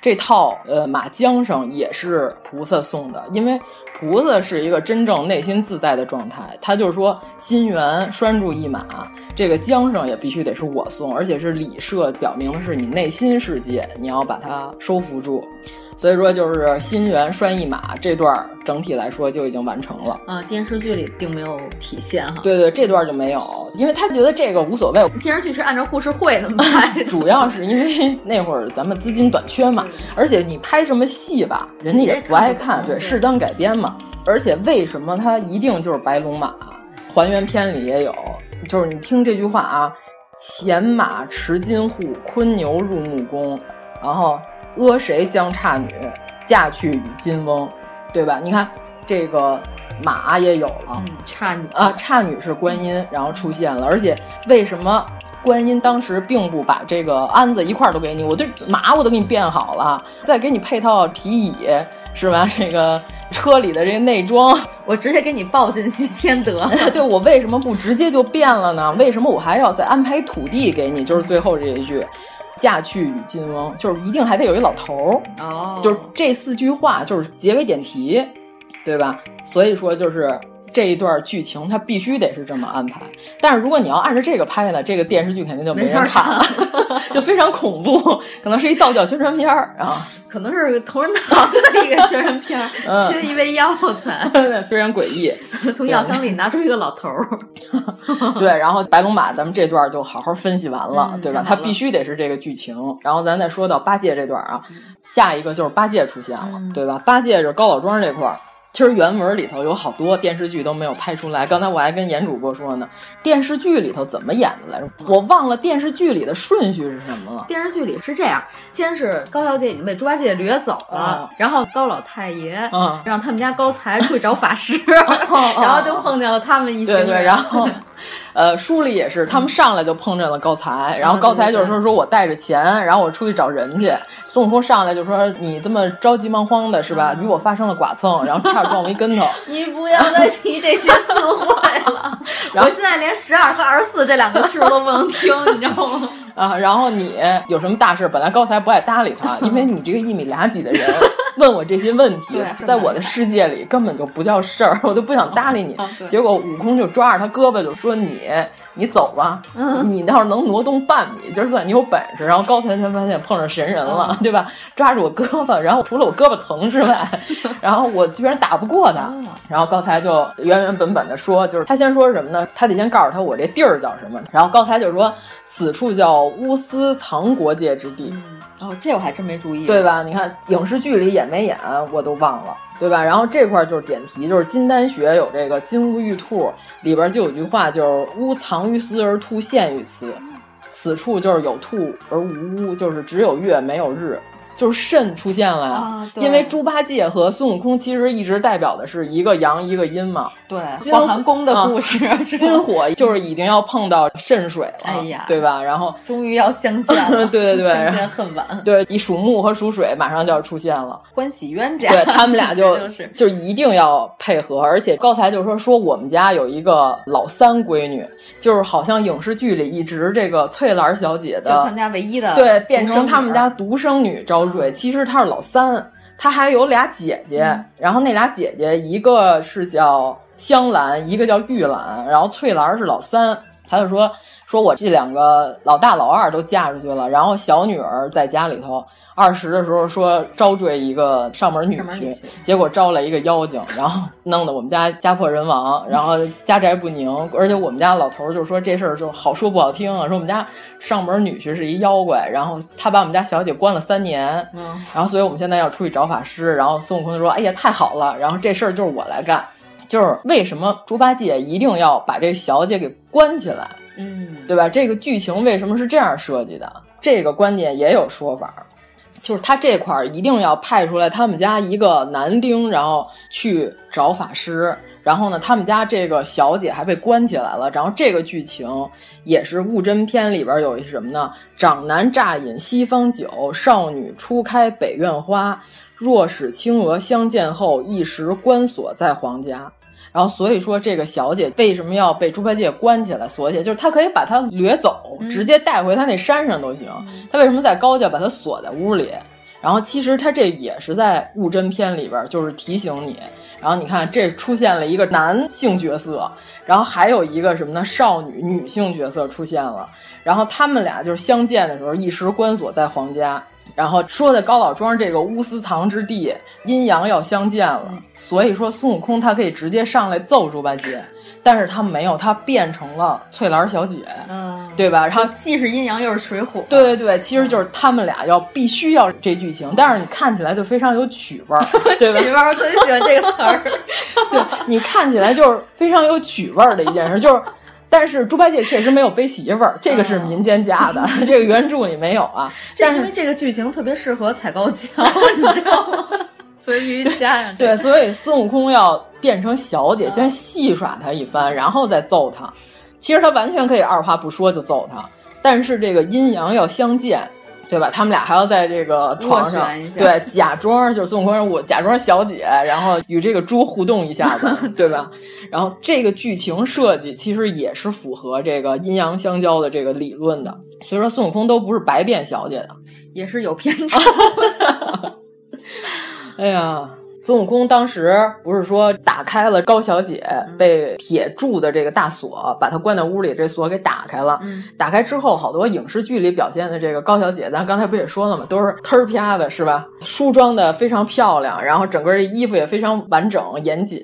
[SPEAKER 5] 这套呃马缰绳也是菩萨送的，因为菩萨是一个真正内心自在的状态，他就是说心猿拴住一马，这个缰绳也必须得是我送，而且是礼设，表明的是你内心世界，你要把它收服住。所以说，就是心猿拴一马这段整体来说就已经完成了
[SPEAKER 3] 啊。电视剧里并没有体现哈。
[SPEAKER 5] 对对，这段就没有，因为他觉得这个无所谓。
[SPEAKER 3] 电视剧是按照故事会那么拍，
[SPEAKER 5] 主要是因为那会儿咱们资金短缺嘛，而且你拍什么戏吧，人家也不爱看，对，适当改编嘛。而且为什么它一定就是白龙马？还原片里也有，就是你听这句话啊：前马持金户，昆牛入木宫，然后。阿谁将差女嫁去与金翁，对吧？你看这个马也有了，
[SPEAKER 3] 差女
[SPEAKER 5] 啊，差女是观音，然后出现了。而且为什么观音当时并不把这个鞍子一块儿都给你？我这马我都给你变好了，再给你配套皮椅，是吧？这个车里的这个内装，
[SPEAKER 3] 我直接给你抱进西天得了。
[SPEAKER 5] 对我为什么不直接就变了呢？为什么我还要再安排土地给你？就是最后这一句。嫁去与金翁，就是一定还得有一老头儿
[SPEAKER 3] 哦，
[SPEAKER 5] 就是这四句话就是结尾点题，对吧？所以说就是这一段剧情它必须得是这么安排。但是如果你要按照这个拍呢，这个电视剧肯定就没人看了，就非常恐怖，可能是一道教宣传片儿啊，
[SPEAKER 3] 可能是同仁堂的一个宣传片儿，缺一味药材，
[SPEAKER 5] 非常诡异。
[SPEAKER 3] 从药箱里拿出一个老头儿，
[SPEAKER 5] 对，然后白龙马，咱们这段就好好分析完了，对吧？它必须得是这个剧情。然后咱再说到八戒这段啊，下一个就是八戒出现了，对吧？八戒是高老庄这块儿。其实原文里头有好多电视剧都没有拍出来。刚才我还跟严主播说呢，电视剧里头怎么演的来着？我忘了电视剧里的顺序是什么了。
[SPEAKER 3] 电视剧里是这样：先是高小姐已经被猪八戒掠走了，然后高老太爷让他们家高才出去找法师，然后就碰见了他们一
[SPEAKER 5] 对对，然后。呃，书里也是，他们上来就碰见了高才，然后高才就是说，说我带着钱，然后我出去找人去。孙悟空上来就说，你这么着急忙慌的，是吧？与我发生了剐蹭，然后差点撞我一跟头。
[SPEAKER 3] 你不要再提这些词汇了，我现在连十二和二十四这两个数都不能听，你知道吗？
[SPEAKER 5] 啊，然后你有什么大事？本来高才不爱搭理他，因为你这个一米俩几的人 问我这些问题，在我的世界里根本就不叫事儿，我都不想搭理你。结果悟空就抓着他胳膊就说：“你，你走吧，你要是能挪动半米，就算你有本事。”然后高才才发现碰上神人了，对吧？抓住我胳膊，然后除了我胳膊疼之外，然后我居然打不过他。然后高才就原原本本的说，就是他先说什么呢？他得先告诉他我这地儿叫什么。然后高才就说：“此处叫。”乌斯藏国界之地，
[SPEAKER 3] 哦，这我还真没注意，
[SPEAKER 5] 对吧？你看影视剧里演没演，我都忘了，对吧？然后这块就是点题，就是金丹学有这个金乌玉兔，里边就有句话，就是乌藏于斯而兔现于斯，此处就是有兔而无乌，就是只有月没有日。就是肾出现了呀，
[SPEAKER 3] 啊、
[SPEAKER 5] 因为猪八戒和孙悟空其实一直代表的是一个阳一个阴嘛。
[SPEAKER 3] 对，广寒宫的故事，
[SPEAKER 5] 啊、金火就是已经要碰到肾水了，
[SPEAKER 3] 哎呀，
[SPEAKER 5] 对吧？然后
[SPEAKER 3] 终于要相见了，
[SPEAKER 5] 对对对，
[SPEAKER 3] 相见恨晚。
[SPEAKER 5] 对，一属木和属水马上就要出现了，
[SPEAKER 3] 欢喜冤家。
[SPEAKER 5] 对他们俩就
[SPEAKER 3] 就是
[SPEAKER 5] 就一定要配合，而且刚才就说说我们家有一个老三闺女，就是好像影视剧里一直这个翠兰小姐的，
[SPEAKER 3] 就他们家唯一的
[SPEAKER 5] 对，变成他们家独生女招赘，其实他是老三，他还有俩姐姐，
[SPEAKER 3] 嗯、
[SPEAKER 5] 然后那俩姐姐一个是叫香兰，一个叫玉兰，然后翠兰是老三，他就说说我这两个老大老二都嫁出去了，然后小女儿在家里头，二十的时候说招赘一个上门女婿，结果招来一个妖精，然后弄得我们家家破人亡，然后家宅不宁，而且我们家老头就说这事儿就好说不好听啊，说我们家上门女婿是一妖怪，然后他把我们家小姐关了三年，
[SPEAKER 3] 嗯，
[SPEAKER 5] 然后所以我们现在要出去找法师，然后孙悟空就说，哎呀太好了，然后这事儿就是我来干。就是为什么猪八戒一定要把这小姐给关起来？
[SPEAKER 3] 嗯，
[SPEAKER 5] 对吧？这个剧情为什么是这样设计的？这个观点也有说法，就是他这块儿一定要派出来他们家一个男丁，然后去找法师。然后呢，他们家这个小姐还被关起来了。然后这个剧情也是悟真篇里边有一什么呢？长男乍饮西方酒，少女初开北院花。若使青娥相见后，一时关锁在皇家。然后所以说，这个小姐为什么要被猪八戒关起来锁起来？就是他可以把她掠走，直接带回他那山上都行。他为什么在高家把她锁在屋里？然后其实他这也是在悟真篇里边，就是提醒你。然后你看，这出现了一个男性角色，然后还有一个什么呢？少女女性角色出现了。然后他们俩就是相见的时候，一时关锁在皇家。然后说的高老庄这个乌丝藏之地，阴阳要相见了，所以说孙悟空他可以直接上来揍猪八戒，但是他没有，他变成了翠兰小姐，
[SPEAKER 3] 嗯，
[SPEAKER 5] 对吧？然后
[SPEAKER 3] 既是阴阳又是水火，
[SPEAKER 5] 对对对，其实就是他们俩要必须要这剧情，但是你看起来就非常有曲味儿，对吧？
[SPEAKER 3] 曲味儿，我特别喜欢这个词儿，
[SPEAKER 5] 对你看起来就是非常有曲味儿的一件事，就是。但是猪八戒确实没有背媳妇儿，这个是民间加的，这个原著里没有啊。但
[SPEAKER 3] 是因为这个剧情特别适合踩高跷，你知道吗？所以瑜伽呀。
[SPEAKER 5] 对，所以孙悟空要变成小姐，先戏耍他一番，然后再揍他。其实他完全可以二话不说就揍他，但是这个阴阳要相见。对吧？他们俩还要在这个床上，对，假装就是孙悟空，我假装小姐，然后与这个猪互动一下子，对吧？然后这个剧情设计其实也是符合这个阴阳相交的这个理论的，所以说孙悟空都不是白变小姐的，
[SPEAKER 3] 也是有偏差。
[SPEAKER 5] 哎呀。孙悟空当时不是说打开了高小姐被铁铸的这个大锁，把她关在屋里，这锁给打开了。
[SPEAKER 3] 嗯、
[SPEAKER 5] 打开之后，好多影视剧里表现的这个高小姐，咱刚才不也说了吗？都是忒儿啪的，是吧？梳妆的非常漂亮，然后整个这衣服也非常完整严谨。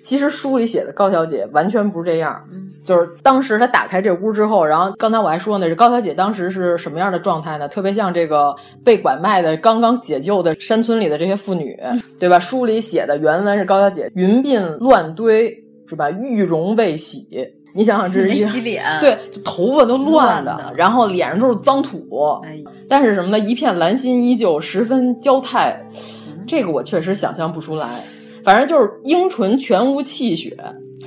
[SPEAKER 5] 其实书里写的高小姐完全不是这样，
[SPEAKER 3] 嗯、
[SPEAKER 5] 就是当时她打开这屋之后，然后刚才我还说呢，这高小姐当时是什么样的状态呢？特别像这个被拐卖的、刚刚解救的山村里的这些妇女，对吧？书里写的原文是高小姐云鬓乱堆，是吧？玉容未洗。你想想，这是一
[SPEAKER 3] 洗脸，
[SPEAKER 5] 对，头发都乱
[SPEAKER 3] 的，
[SPEAKER 5] 然后脸上都是脏土。
[SPEAKER 3] 哎、
[SPEAKER 5] 但是什么呢？一片兰心依旧，十分娇态。这个我确实想象不出来。反正就是樱唇全无气血，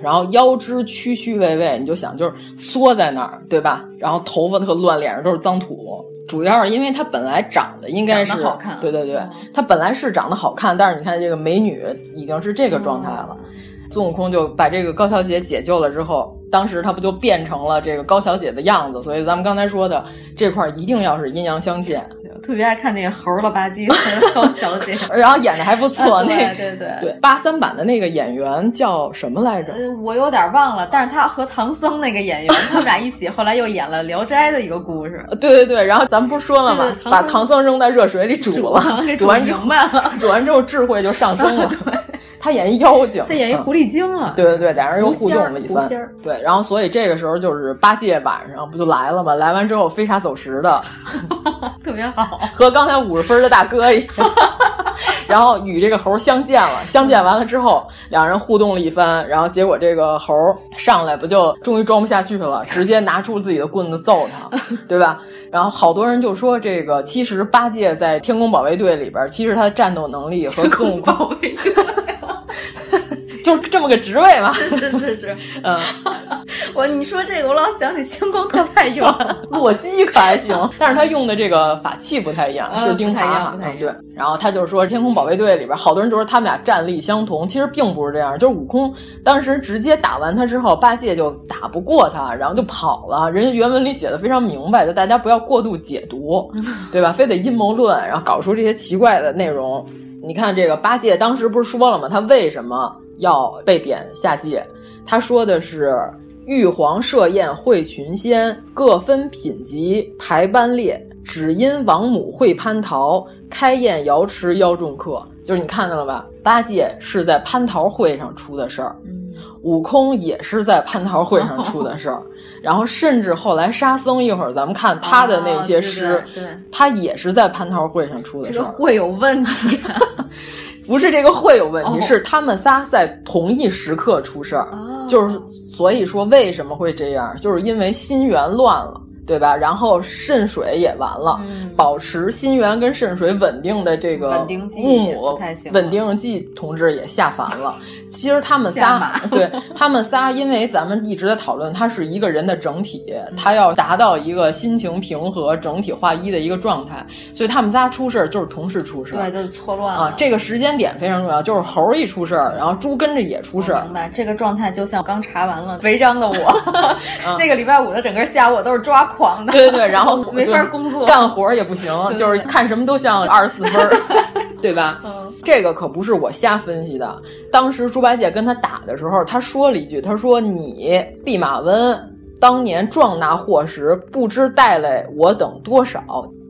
[SPEAKER 5] 然后腰肢屈曲微微，你就想就是缩在那儿，对吧？然后头发特乱，脸上都是脏土。主要是因为她本来长得应该是
[SPEAKER 3] 好看，
[SPEAKER 5] 对对对，她本来是长得好看，但是你看这个美女已经是这个状态了。孙悟空就把这个高小姐解救了之后，当时他不就变成了这个高小姐的样子？所以咱们刚才说的这块一定要是阴阳相见。
[SPEAKER 3] 我特别爱看那个猴了吧唧 的高小姐，
[SPEAKER 5] 然后演的还不错。
[SPEAKER 3] 对
[SPEAKER 5] 那
[SPEAKER 3] 对对
[SPEAKER 5] 对，八三版的那个演员叫什么来着？
[SPEAKER 3] 呃，我有点忘了，但是他和唐僧那个演员，他们俩一起，后来又演了《聊斋》的一个故事。
[SPEAKER 5] 对对对，然后咱们不是说了吗？把唐僧扔在热水里煮了，
[SPEAKER 3] 煮
[SPEAKER 5] 煮完之后
[SPEAKER 3] 明白了，
[SPEAKER 5] 煮完之后智慧就上升了。他演一妖精，
[SPEAKER 3] 他演一狐狸精啊。
[SPEAKER 5] 对对对，俩人又互动了一番。对，然后所以这个时候就是八戒晚上不就来了吗？来完之后飞沙走石的，
[SPEAKER 3] 特别好，
[SPEAKER 5] 和刚才五十分的大哥一样。然后与这个猴相见了，相见完了之后，两人互动了一番，然后结果这个猴上来不就终于装不下去了，直接拿出自己的棍子揍他，对吧？然后好多人就说这个，其实八戒在天宫保卫队里边，其实他的战斗能力和孙悟空
[SPEAKER 3] 保卫队。
[SPEAKER 5] 就这么个职位嘛，
[SPEAKER 3] 是是是是，
[SPEAKER 5] 嗯，
[SPEAKER 3] 我你说这个，我老想起星光特派员，
[SPEAKER 5] 洛基可还行，但是他用的这个法器不太一样，是钉耙
[SPEAKER 3] 哈，
[SPEAKER 5] 嗯对。然后他就说天空保卫队里边好多人就说他们俩战力相同，其实并不是这样，就是悟空当时直接打完他之后，八戒就打不过他，然后就跑了。人家原文里写的非常明白，就大家不要过度解读，对吧？非得阴谋论，然后搞出这些奇怪的内容。你看这个八戒当时不是说了吗？他为什么？要被贬下界，他说的是玉皇设宴会群仙，各分品级排班列，只因王母会蟠桃，开宴瑶池邀众客。就是你看到了吧？八戒是在蟠桃会上出的事儿，悟空也是在蟠桃会上出的事儿，然后甚至后来沙僧一会儿咱们看他的那些诗，
[SPEAKER 3] 对，
[SPEAKER 5] 他也是在蟠桃会上出的事儿。
[SPEAKER 3] 这个会有问题。
[SPEAKER 5] 不是这个会有问题，是他们仨在同一时刻出事儿，就是所以说为什么会这样，就是因为心源乱了。对吧？然后肾水也完了，保持心源跟肾水稳定的这个木母稳定剂同志也下凡了。其实他们仨，对他们仨，因为咱们一直在讨论，他是一个人的整体，他要达到一个心情平和、整体化一的一个状态，所以他们仨出事儿就是同时出事
[SPEAKER 3] 儿，对，就是错乱
[SPEAKER 5] 啊。这个时间点非常重要，就是猴一出事儿，然后猪跟着也出事儿。
[SPEAKER 3] 明白，这个状态就像刚查完了违章的我 那个礼拜五的整个下午我都是抓。狂的，
[SPEAKER 5] 对对对，然后
[SPEAKER 3] 没法工作，
[SPEAKER 5] 干活也不行，就是看什么都像二十四分，对吧？
[SPEAKER 3] 嗯，
[SPEAKER 5] 这个可不是我瞎分析的。当时猪八戒跟他打的时候，他说了一句：“他说你弼马温当年壮那祸时，不知带来我等多少。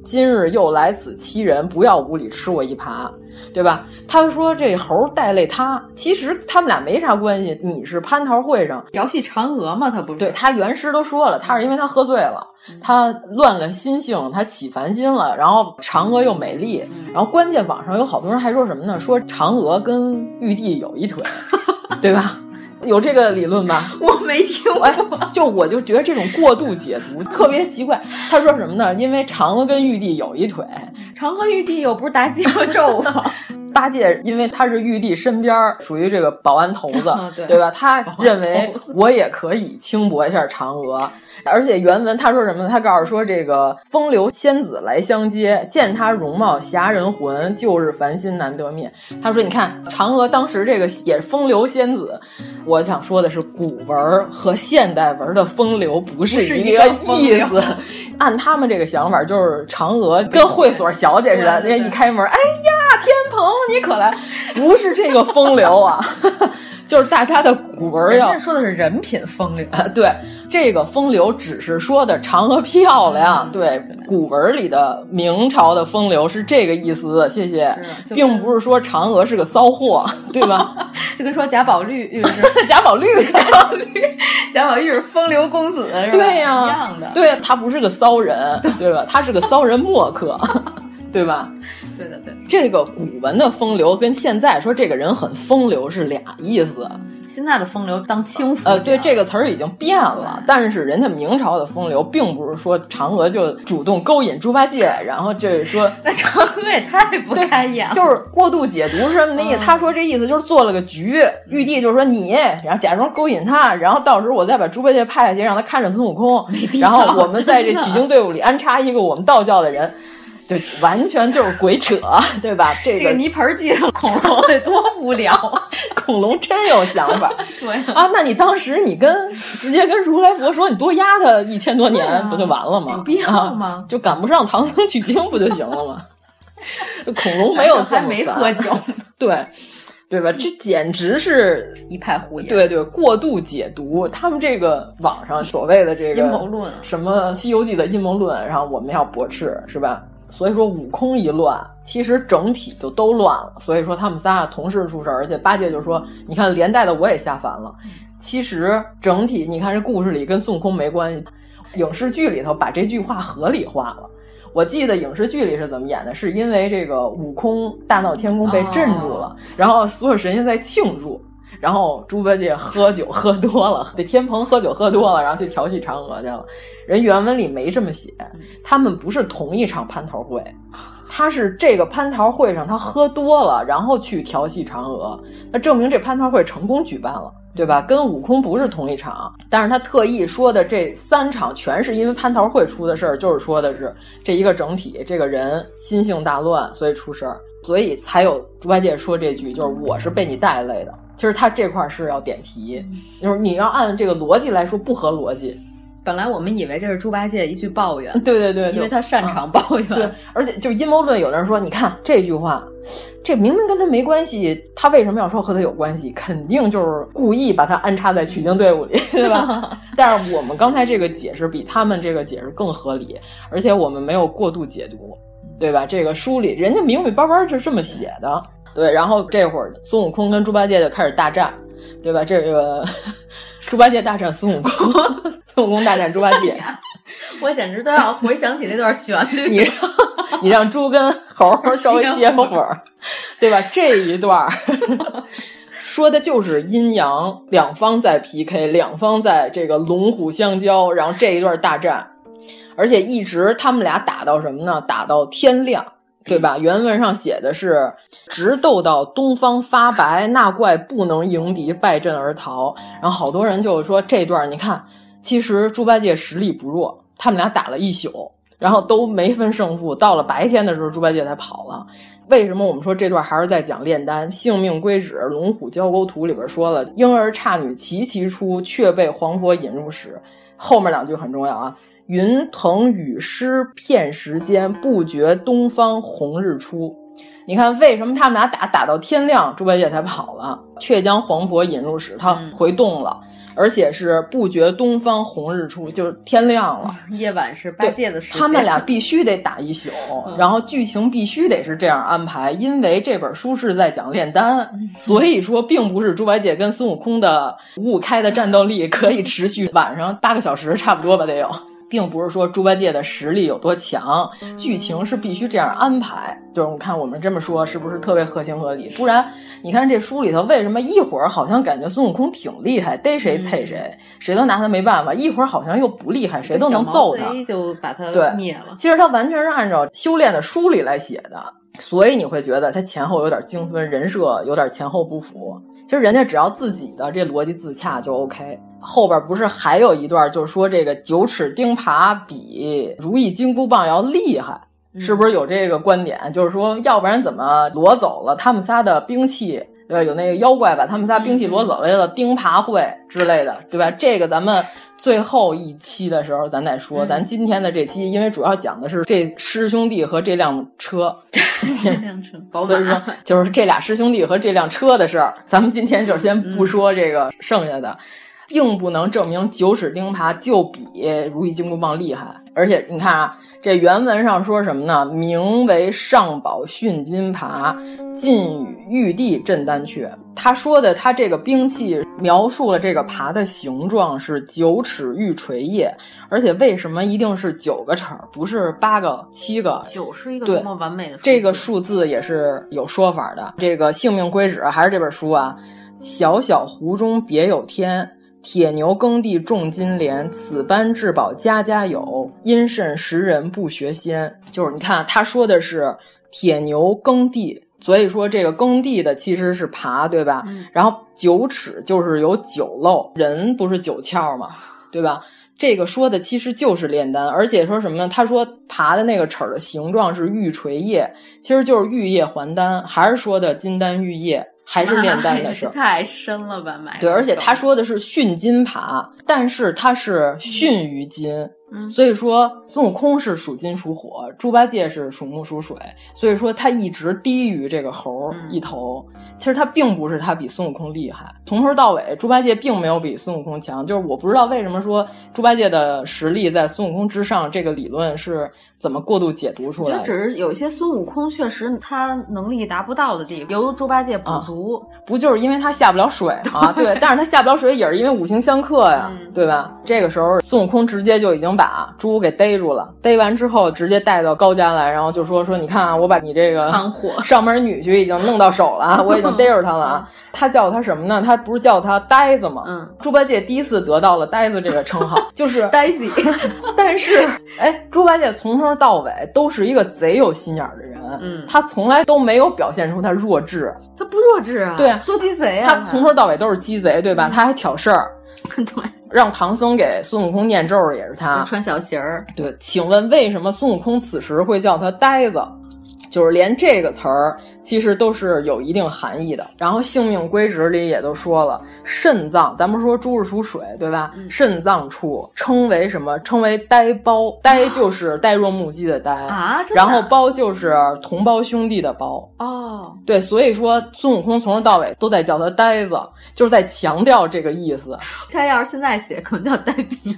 [SPEAKER 5] 今日又来此欺人，不要无理吃我一耙。”对吧？他说这猴带累他，其实他们俩没啥关系。你是蟠桃会上
[SPEAKER 3] 调戏嫦娥吗？他不是？
[SPEAKER 5] 对他原诗都说了，他是因为他喝醉了，他乱了心性，他起烦心了。然后嫦娥又美丽，然后关键网上有好多人还说什么呢？说嫦娥跟玉帝有一腿，对吧？有这个理论吧？
[SPEAKER 3] 我没听过。
[SPEAKER 5] 就我就觉得这种过度解读 特别奇怪。他说什么呢？因为嫦娥跟玉帝有一腿，
[SPEAKER 3] 嫦娥玉帝又不是妲己和纣吗？
[SPEAKER 5] 八戒因为他是玉帝身边属于这个保安头子，对吧？他认为我也可以轻薄一下嫦娥。而且原文他说什么呢？他告诉说这个风流仙子来相接，见他容貌侠人魂，旧日凡心难得灭。他说你看嫦娥当时这个也是风流仙子。我想说的是，古文和现代文的风流不是一个意思。按他们这个想法，就是嫦娥跟会所小姐似的，人家一开门，哎呀，天蓬你可来，不是这个风流啊。就是大家的古文要
[SPEAKER 3] 说的是人品风流，
[SPEAKER 5] 对这个风流只是说的嫦娥漂亮，对古文里的明朝的风流是这个意思，谢谢，并不是说嫦娥是个骚货，对吧？
[SPEAKER 3] 就跟说贾宝玉
[SPEAKER 5] 贾宝玉，
[SPEAKER 3] 贾宝玉，贾宝玉是风流公子，
[SPEAKER 5] 对呀，
[SPEAKER 3] 一样的，
[SPEAKER 5] 对他不是个骚人，对吧？他是个骚人墨客。对吧？
[SPEAKER 3] 对的，对。
[SPEAKER 5] 这个古文的风流跟现在说这个人很风流是俩意思。
[SPEAKER 3] 现在的风流当轻浮。
[SPEAKER 5] 呃，对，这个词儿已经变了。但是人家明朝的风流，并不是说嫦娥就主动勾引猪八戒，然后这说
[SPEAKER 3] 那嫦娥也太不开眼了。
[SPEAKER 5] 就是过度解读是什么意思？他说这意思就是做了个局，玉帝就是说你，然后假装勾引他，然后到时候我再把猪八戒派下去，让他看着孙悟空，然后我们在这取经队伍里安插一个我们道教的人。就完全就是鬼扯，对吧？这
[SPEAKER 3] 个泥盆记的 恐龙得多无聊，
[SPEAKER 5] 恐龙真有想法。
[SPEAKER 3] 对
[SPEAKER 5] 啊，那你当时你跟直接跟如来佛说，你多压他一千多年，不就完了吗？
[SPEAKER 3] 有必要吗？
[SPEAKER 5] 就赶不上唐僧取经不就行了吗？恐龙没有
[SPEAKER 3] 还没喝酒，
[SPEAKER 5] 对对吧？这简直是
[SPEAKER 3] 一派胡言。
[SPEAKER 5] 对对，过度解读他们这个网上所谓的这个
[SPEAKER 3] 阴谋论，
[SPEAKER 5] 什么《西游记》的阴谋论，然后我们要驳斥，是吧？所以说悟空一乱，其实整体就都乱了。所以说他们仨同时出事儿，而且八戒就说：“你看，连带的我也下凡了。”其实整体你看这故事里跟孙悟空没关系，影视剧里头把这句话合理化了。我记得影视剧里是怎么演的？是因为这个悟空大闹天宫被镇住了，
[SPEAKER 3] 哦、
[SPEAKER 5] 然后所有神仙在庆祝，然后猪八戒喝酒喝多了，在天蓬喝酒喝多了，然后去调戏嫦娥去了。人原文里没这么写，他们不是同一场蟠桃会，他是这个蟠桃会上他喝多了，然后去调戏嫦娥，那证明这蟠桃会成功举办了。对吧？跟悟空不是同一场，但是他特意说的这三场全是因为蟠桃会出的事儿，就是说的是这一个整体，这个人心性大乱，所以出事儿，所以才有猪八戒说这句，就是我是被你带累的。其实他这块是要点题，就是你要按这个逻辑来说不合逻辑。
[SPEAKER 3] 本来我们以为这是猪八戒一句抱怨，
[SPEAKER 5] 对对对，
[SPEAKER 3] 因为他擅长抱怨。
[SPEAKER 5] 嗯、对，而且就阴谋论，有的人说，你看这句话，这明明跟他没关系，他为什么要说和他有关系？肯定就是故意把他安插在取经队伍里，对吧？但是我们刚才这个解释比他们这个解释更合理，而且我们没有过度解读，对吧？这个书里人家明明白白就这么写的，对。然后这会儿孙悟空跟猪八戒就开始大战，对吧？这个 猪八戒大战孙悟空。孙悟空大战猪八戒，
[SPEAKER 3] 我简直都要回想起那段旋律。
[SPEAKER 5] 你让你让猪跟猴稍微歇会儿，对吧？这一段说的就是阴阳两方在 PK，两方在这个龙虎相交，然后这一段大战，而且一直他们俩打到什么呢？打到天亮。对吧？原文上写的是，直斗到东方发白，那怪不能迎敌，败阵而逃。然后好多人就说这段，你看，其实猪八戒实力不弱，他们俩打了一宿，然后都没分胜负。到了白天的时候，猪八戒才跑了。为什么我们说这段还是在讲炼丹？性命归止，龙虎交钩图里边说了，婴儿差女齐齐出，却被黄婆引入室。后面两句很重要啊。云腾雨湿片时间，不觉东方红日出。你看，为什么他们俩打打到天亮，猪八戒才跑了，却将黄婆引入室，他回洞了，嗯、而且是不觉东方红日出，就是天亮了。
[SPEAKER 3] 夜晚是八戒的时间，
[SPEAKER 5] 他们俩必须得打一宿，
[SPEAKER 3] 嗯、
[SPEAKER 5] 然后剧情必须得是这样安排，因为这本书是在讲炼丹，
[SPEAKER 3] 嗯、
[SPEAKER 5] 所以说并不是猪八戒跟孙悟空的五五开的战斗力可以持续晚上八个小时，差不多吧，得有。并不是说猪八戒的实力有多强，剧情是必须这样安排。就是我看我们这么说，是不是特别合情合理？不然，你看这书里头为什么一会儿好像感觉孙悟空挺厉害，逮谁踩谁，谁都拿他没办法；一会儿好像又不厉害，谁都能揍他，
[SPEAKER 3] 就把他灭了。
[SPEAKER 5] 其实他完全是按照修炼的书里来写的，所以你会觉得他前后有点精分，人设有点前后不符。其实人家只要自己的这逻辑自洽就 OK。后边不是还有一段，就是说这个九齿钉耙比如意金箍棒要厉害，是不是有这个观点？就是说，要不然怎么挪走了他们仨的兵器？对吧？有那个妖怪把他们仨兵器挪走了，叫钉耙会之类的，对吧？这个咱们最后一期的时候咱再说。咱今天的这期，因为主要讲的是这师兄弟和这辆车，
[SPEAKER 3] 这辆车，
[SPEAKER 5] 所以说就是这俩师兄弟和这辆车的事儿。咱们今天就先不说这个剩下的。并不能证明九齿钉耙就比如意金箍棒厉害，而且你看啊，这原文上说什么呢？名为上宝训金耙，尽与玉帝镇丹阙。他说的，他这个兵器描述了这个耙的形状是九齿玉锤叶，而且为什么一定是九个齿儿，不是八个、七个？
[SPEAKER 3] 九是一个多么完美的数字
[SPEAKER 5] 这个数字也是有说法的。这个性命归止还是这本书啊，小小湖中别有天。铁牛耕地种金莲，此般至宝家家有。因甚识人不学仙？就是你看，他说的是铁牛耕地，所以说这个耕地的其实是爬，对吧？
[SPEAKER 3] 嗯、
[SPEAKER 5] 然后九尺就是有九漏，人不是九窍嘛，对吧？这个说的其实就是炼丹，而且说什么呢？他说爬的那个齿儿的形状是玉锤叶，其实就是玉叶还丹，还是说的金丹玉叶。还是炼丹 的事儿。
[SPEAKER 3] 太深了吧，买
[SPEAKER 5] 对，而且他说的是训金耙，但是它是训于金。
[SPEAKER 3] 嗯，
[SPEAKER 5] 所以说孙悟空是属金属火，猪八戒是属木属水，所以说他一直低于这个猴一头。其实他并不是他比孙悟空厉害，从头到尾猪八戒并没有比孙悟空强。就是我不知道为什么说猪八戒的实力在孙悟空之上，这个理论是怎么过度解读出来的？
[SPEAKER 3] 只是有一些孙悟空确实他能力达不到的地方，由猪八戒补足。
[SPEAKER 5] 啊、不就是因为他下不了水吗？对，但是他下不了水也是因为五行相克呀，
[SPEAKER 3] 嗯、
[SPEAKER 5] 对吧？这个时候孙悟空直接就已经把猪给逮住了，逮完之后直接带到高家来，然后就说说你看啊，我把你这个 上门女婿已经弄到手了，我已经逮着他了。啊。他叫他什么呢？他不是叫他呆子吗？
[SPEAKER 3] 嗯，
[SPEAKER 5] 猪八戒第一次得到了呆子这个称号，就是
[SPEAKER 3] 呆子。
[SPEAKER 5] 但是，哎，猪八戒从头到尾都是一个贼有心眼的人，
[SPEAKER 3] 嗯，
[SPEAKER 5] 他从来都没有表现出他弱智，
[SPEAKER 3] 他不弱智啊，
[SPEAKER 5] 对，
[SPEAKER 3] 多鸡贼啊！
[SPEAKER 5] 他从头到尾都是鸡贼，对吧？他还挑事儿。
[SPEAKER 3] 对，
[SPEAKER 5] 让唐僧给孙悟空念咒也是他
[SPEAKER 3] 穿小鞋儿。
[SPEAKER 5] 对，请问为什么孙悟空此时会叫他呆子？就是连这个词儿其实都是有一定含义的。然后性命归旨里也都说了，肾脏，咱们说猪是属水，对吧？
[SPEAKER 3] 嗯、
[SPEAKER 5] 肾脏处称为什么？称为呆胞，呆就是呆若木鸡的呆
[SPEAKER 3] 啊，
[SPEAKER 5] 然后胞就是同胞兄弟的胞。
[SPEAKER 3] 哦，
[SPEAKER 5] 对，所以说孙悟空从头到尾都在叫他呆子，就是在强调这个意思。
[SPEAKER 3] 他要是现在写，可能叫呆逼。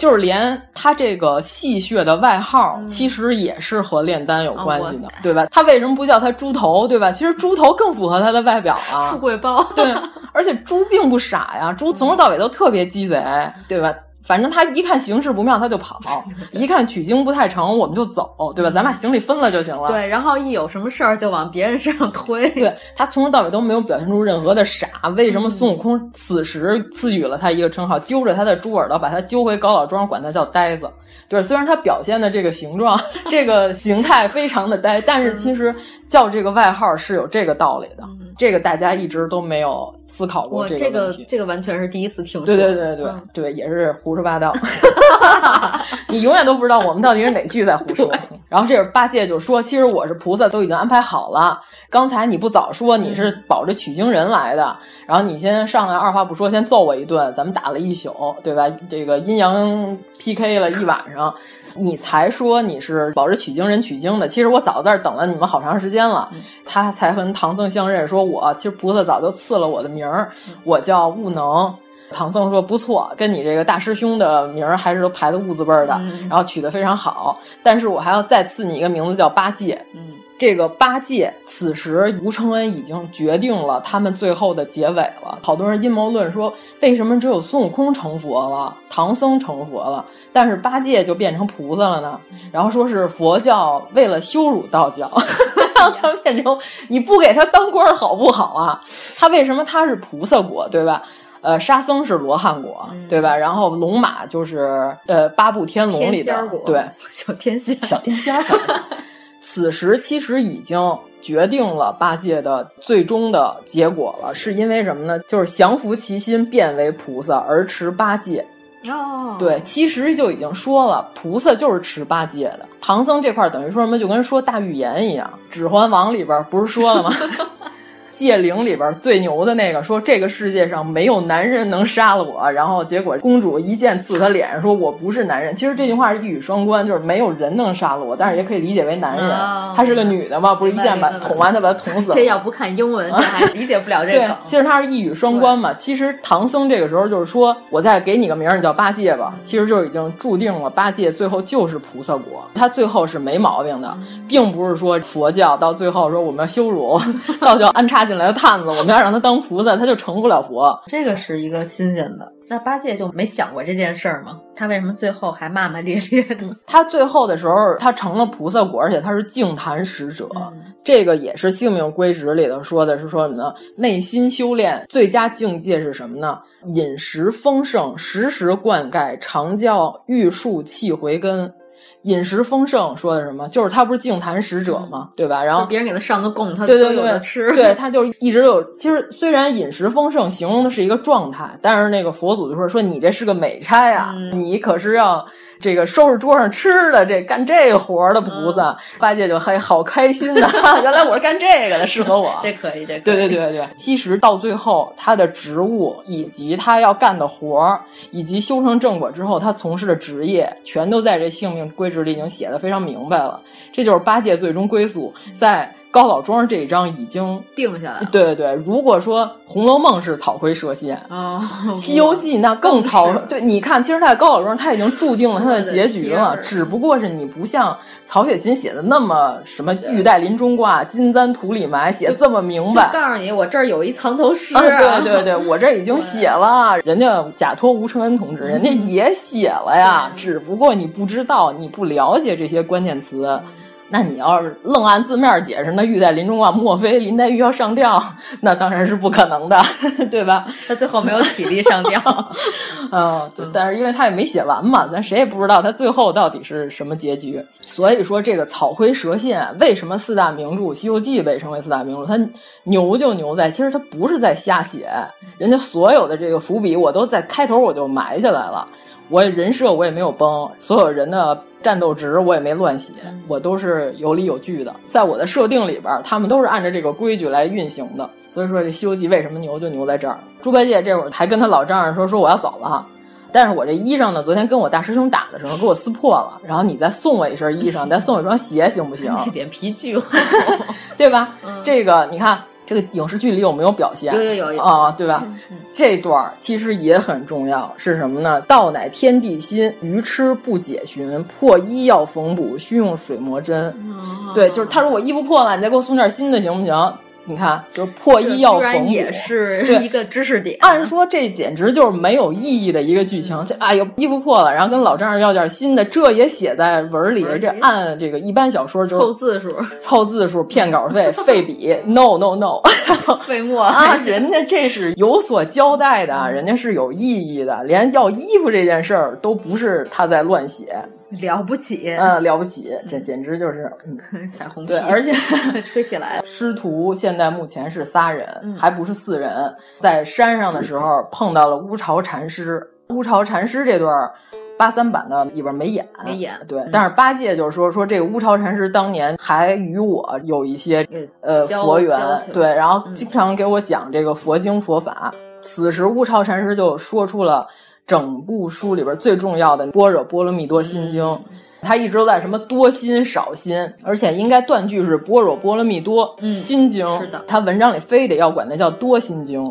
[SPEAKER 5] 就是连他这个戏谑的外号，
[SPEAKER 3] 嗯、
[SPEAKER 5] 其实也是和炼丹有关系的，
[SPEAKER 3] 哦、
[SPEAKER 5] 对吧？他为什么不叫他猪头，对吧？其实猪头更符合他的外表啊，
[SPEAKER 3] 富贵包。
[SPEAKER 5] 对，而且猪并不傻呀，猪从头到尾都特别鸡贼，对吧？反正他一看形势不妙，他就跑；一看取经不太成，我们就走，对吧？咱把行李分了就行了。
[SPEAKER 3] 对，然后一有什么事儿就往别人身上推。
[SPEAKER 5] 对他从头到尾都没有表现出任何的傻。为什么孙悟空此时赐予了他一个称号，揪着他的猪耳朵把他揪回高老庄，管他叫呆子？对，虽然他表现的这个形状、这个形态非常的呆，但是其实叫这个外号是有这个道理的。这个大家一直都没有思考过
[SPEAKER 3] 这
[SPEAKER 5] 个问题。
[SPEAKER 3] 这个这个完全是第一次听说。
[SPEAKER 5] 对对对对、
[SPEAKER 3] 嗯、
[SPEAKER 5] 对，也是胡说八道。你永远都不知道我们到底是哪句在胡说。然后这是八戒就说：“其实我是菩萨，都已经安排好了。刚才你不早说你是保着取经人来的，然后你先上来，二话不说先揍我一顿，咱们打了一宿，对吧？这个阴阳 PK 了一晚上。”你才说你是保着取经人取经的，其实我早在这等了你们好长时间了。他才和唐僧相认，说我其实菩萨早就赐了我的名儿，我叫悟能。唐僧说不错，跟你这个大师兄的名儿还是都排的悟字辈儿的，
[SPEAKER 3] 嗯、
[SPEAKER 5] 然后取得非常好。但是我还要再赐你一个名字叫八戒。
[SPEAKER 3] 嗯。
[SPEAKER 5] 这个八戒，此时吴承恩已经决定了他们最后的结尾了。好多人阴谋论说，为什么只有孙悟空成佛了，唐僧成佛了，但是八戒就变成菩萨了呢？然后说是佛教为了羞辱道教，让 他变成你不给他当官好不好啊？他为什么他是菩萨国，对吧？呃，沙僧是罗汉果，
[SPEAKER 3] 嗯、
[SPEAKER 5] 对吧？然后龙马就是呃八部天龙里的，对，
[SPEAKER 3] 小天仙，
[SPEAKER 5] 小天仙。此时其实已经决定了八戒的最终的结果了，是因为什么呢？就是降服其心，变为菩萨而持八戒。
[SPEAKER 3] 哦，
[SPEAKER 5] 对，其实就已经说了，菩萨就是持八戒的。唐僧这块等于说什么，就跟说大预言一样，《指环王》里边不是说了吗？戒灵里边最牛的那个说，这个世界上没有男人能杀了我，然后结果公主一剑刺他脸上，说我不是男人。其实这句话是一语双关，就是没有人能杀了我，但是也可以理解为男人。
[SPEAKER 3] 哦、
[SPEAKER 5] 她是个女的嘛，不是一剑把捅完他把她捅死了。
[SPEAKER 3] 这要不看英文，这还理解不了这
[SPEAKER 5] 对
[SPEAKER 3] 个。，
[SPEAKER 5] 其实他是一语双关嘛。其实唐僧这个时候就是说，我再给你个名儿，你叫八戒吧。其实就已经注定了，八戒最后就是菩萨果，他最后是没毛病的，并不是说佛教到最后说我们要羞辱 道教安插进来的探子，我们要让他当菩萨，他就成不了佛。
[SPEAKER 3] 这个是一个新鲜的。那八戒就没想过这件事儿吗？他为什么最后还骂骂咧咧的？
[SPEAKER 5] 他最后的时候，他成了菩萨果，而且他是净坛使者。这个也是性命归旨里头说的，是说什么呢？内心修炼最佳境界是什么呢？饮食丰盛，时时灌溉，常教玉树气回根。饮食丰盛说的什么？就是他不是净坛使者嘛，对吧？然后
[SPEAKER 3] 别人给他上个供，他
[SPEAKER 5] 对对
[SPEAKER 3] 有的吃。
[SPEAKER 5] 对他就一直有。其实虽然饮食丰盛形容的是一个状态，但是那个佛祖就说说你这是个美差啊，你可是要这个收拾桌上吃的，这干这活的菩萨。八戒就嘿好开心呐，原来我是干这个的，适合我。
[SPEAKER 3] 这可以，这
[SPEAKER 5] 对对对对。其实到最后，他的职务以及他要干的活儿，以及修成正果之后他从事的职业，全都在这性命规制里已经写的非常明白了。这就是八戒最终归宿在。高老庄这一章已经
[SPEAKER 3] 定下来了。
[SPEAKER 5] 对对对，如果说《红楼梦》是草灰蛇蝎，
[SPEAKER 3] 哦，《
[SPEAKER 5] 西游记》那更草。对，你看，其实在高老庄他已经注定了他的结局了，只不过是你不像曹雪芹写的那么什么玉带林中挂，金簪土里埋，写这么明白。
[SPEAKER 3] 就告诉你，我这儿有一藏头诗。
[SPEAKER 5] 啊，对对对，我这已经写了。人家假托吴承恩同志，人家也写了呀，只不过你不知道，你不了解这些关键词。那你要是愣按字面解释，那玉带林中啊，莫非林黛玉要上吊？那当然是不可能的，对吧？
[SPEAKER 3] 他最后没有体力上吊，
[SPEAKER 5] 嗯，对，但是因为他也没写完嘛，咱谁也不知道他最后到底是什么结局。所以说，这个草灰蛇线为什么四大名著《西游记》被称为四大名著？它牛就牛在，其实它不是在瞎写，人家所有的这个伏笔我都在开头我就埋下来了，我人设我也没有崩，所有人的。战斗值我也没乱写，我都是有理有据的，在我的设定里边，他们都是按照这个规矩来运行的。所以说，这《西游记》为什么牛就牛在这儿？猪八戒这会儿还跟他老丈人说：“说我要走了，但是我这衣裳呢，昨天跟我大师兄打的时候给我撕破了，然后你再送我一身衣裳，再送我一双鞋，行不行？”
[SPEAKER 3] 脸皮巨厚，
[SPEAKER 5] 对吧？嗯、这个你看。这个影视剧里有没有表现？
[SPEAKER 3] 有有有有
[SPEAKER 5] 啊，对吧？嗯、这段其实也很重要，是什么呢？道乃天地心，愚痴不解寻，破衣要缝补，须用水磨针。
[SPEAKER 3] 哦、
[SPEAKER 5] 对，就是他说我衣服破了，你再给我送件新的，行不行？你看，就是破衣要缝补，
[SPEAKER 3] 也是一个知识点。
[SPEAKER 5] 按说这简直就是没有意义的一个剧情，就哎呦衣服破了，然后跟老丈人要件新的，这也写在文里。这按这个一般小说就是
[SPEAKER 3] 凑字数，
[SPEAKER 5] 凑字数骗稿费，费笔。No No No，
[SPEAKER 3] 费墨
[SPEAKER 5] 啊！人家这是有所交代的，人家是有意义的，连要衣服这件事儿都不是他在乱写。
[SPEAKER 3] 了不起，
[SPEAKER 5] 嗯，了不起，这简直就是，
[SPEAKER 3] 嗯，彩虹
[SPEAKER 5] 对，而且
[SPEAKER 3] 吹起来。
[SPEAKER 5] 师徒现在目前是仨人，
[SPEAKER 3] 嗯、
[SPEAKER 5] 还不是四人。在山上的时候碰到了乌巢禅师，乌巢禅师这段八三版的里边没演，
[SPEAKER 3] 没演。
[SPEAKER 5] 对，但是八戒就是说说这个乌巢禅师当年还与我有一些呃佛缘，对，然后经常给我讲这个佛经佛法。此时乌巢禅师就说出了。整部书里边最重要的《般若波罗蜜多心经》，他一直都在什么多心少心，而且应该断句是《般若波罗蜜多心经》。
[SPEAKER 3] 是的，
[SPEAKER 5] 他文章里非得要管那叫多心经，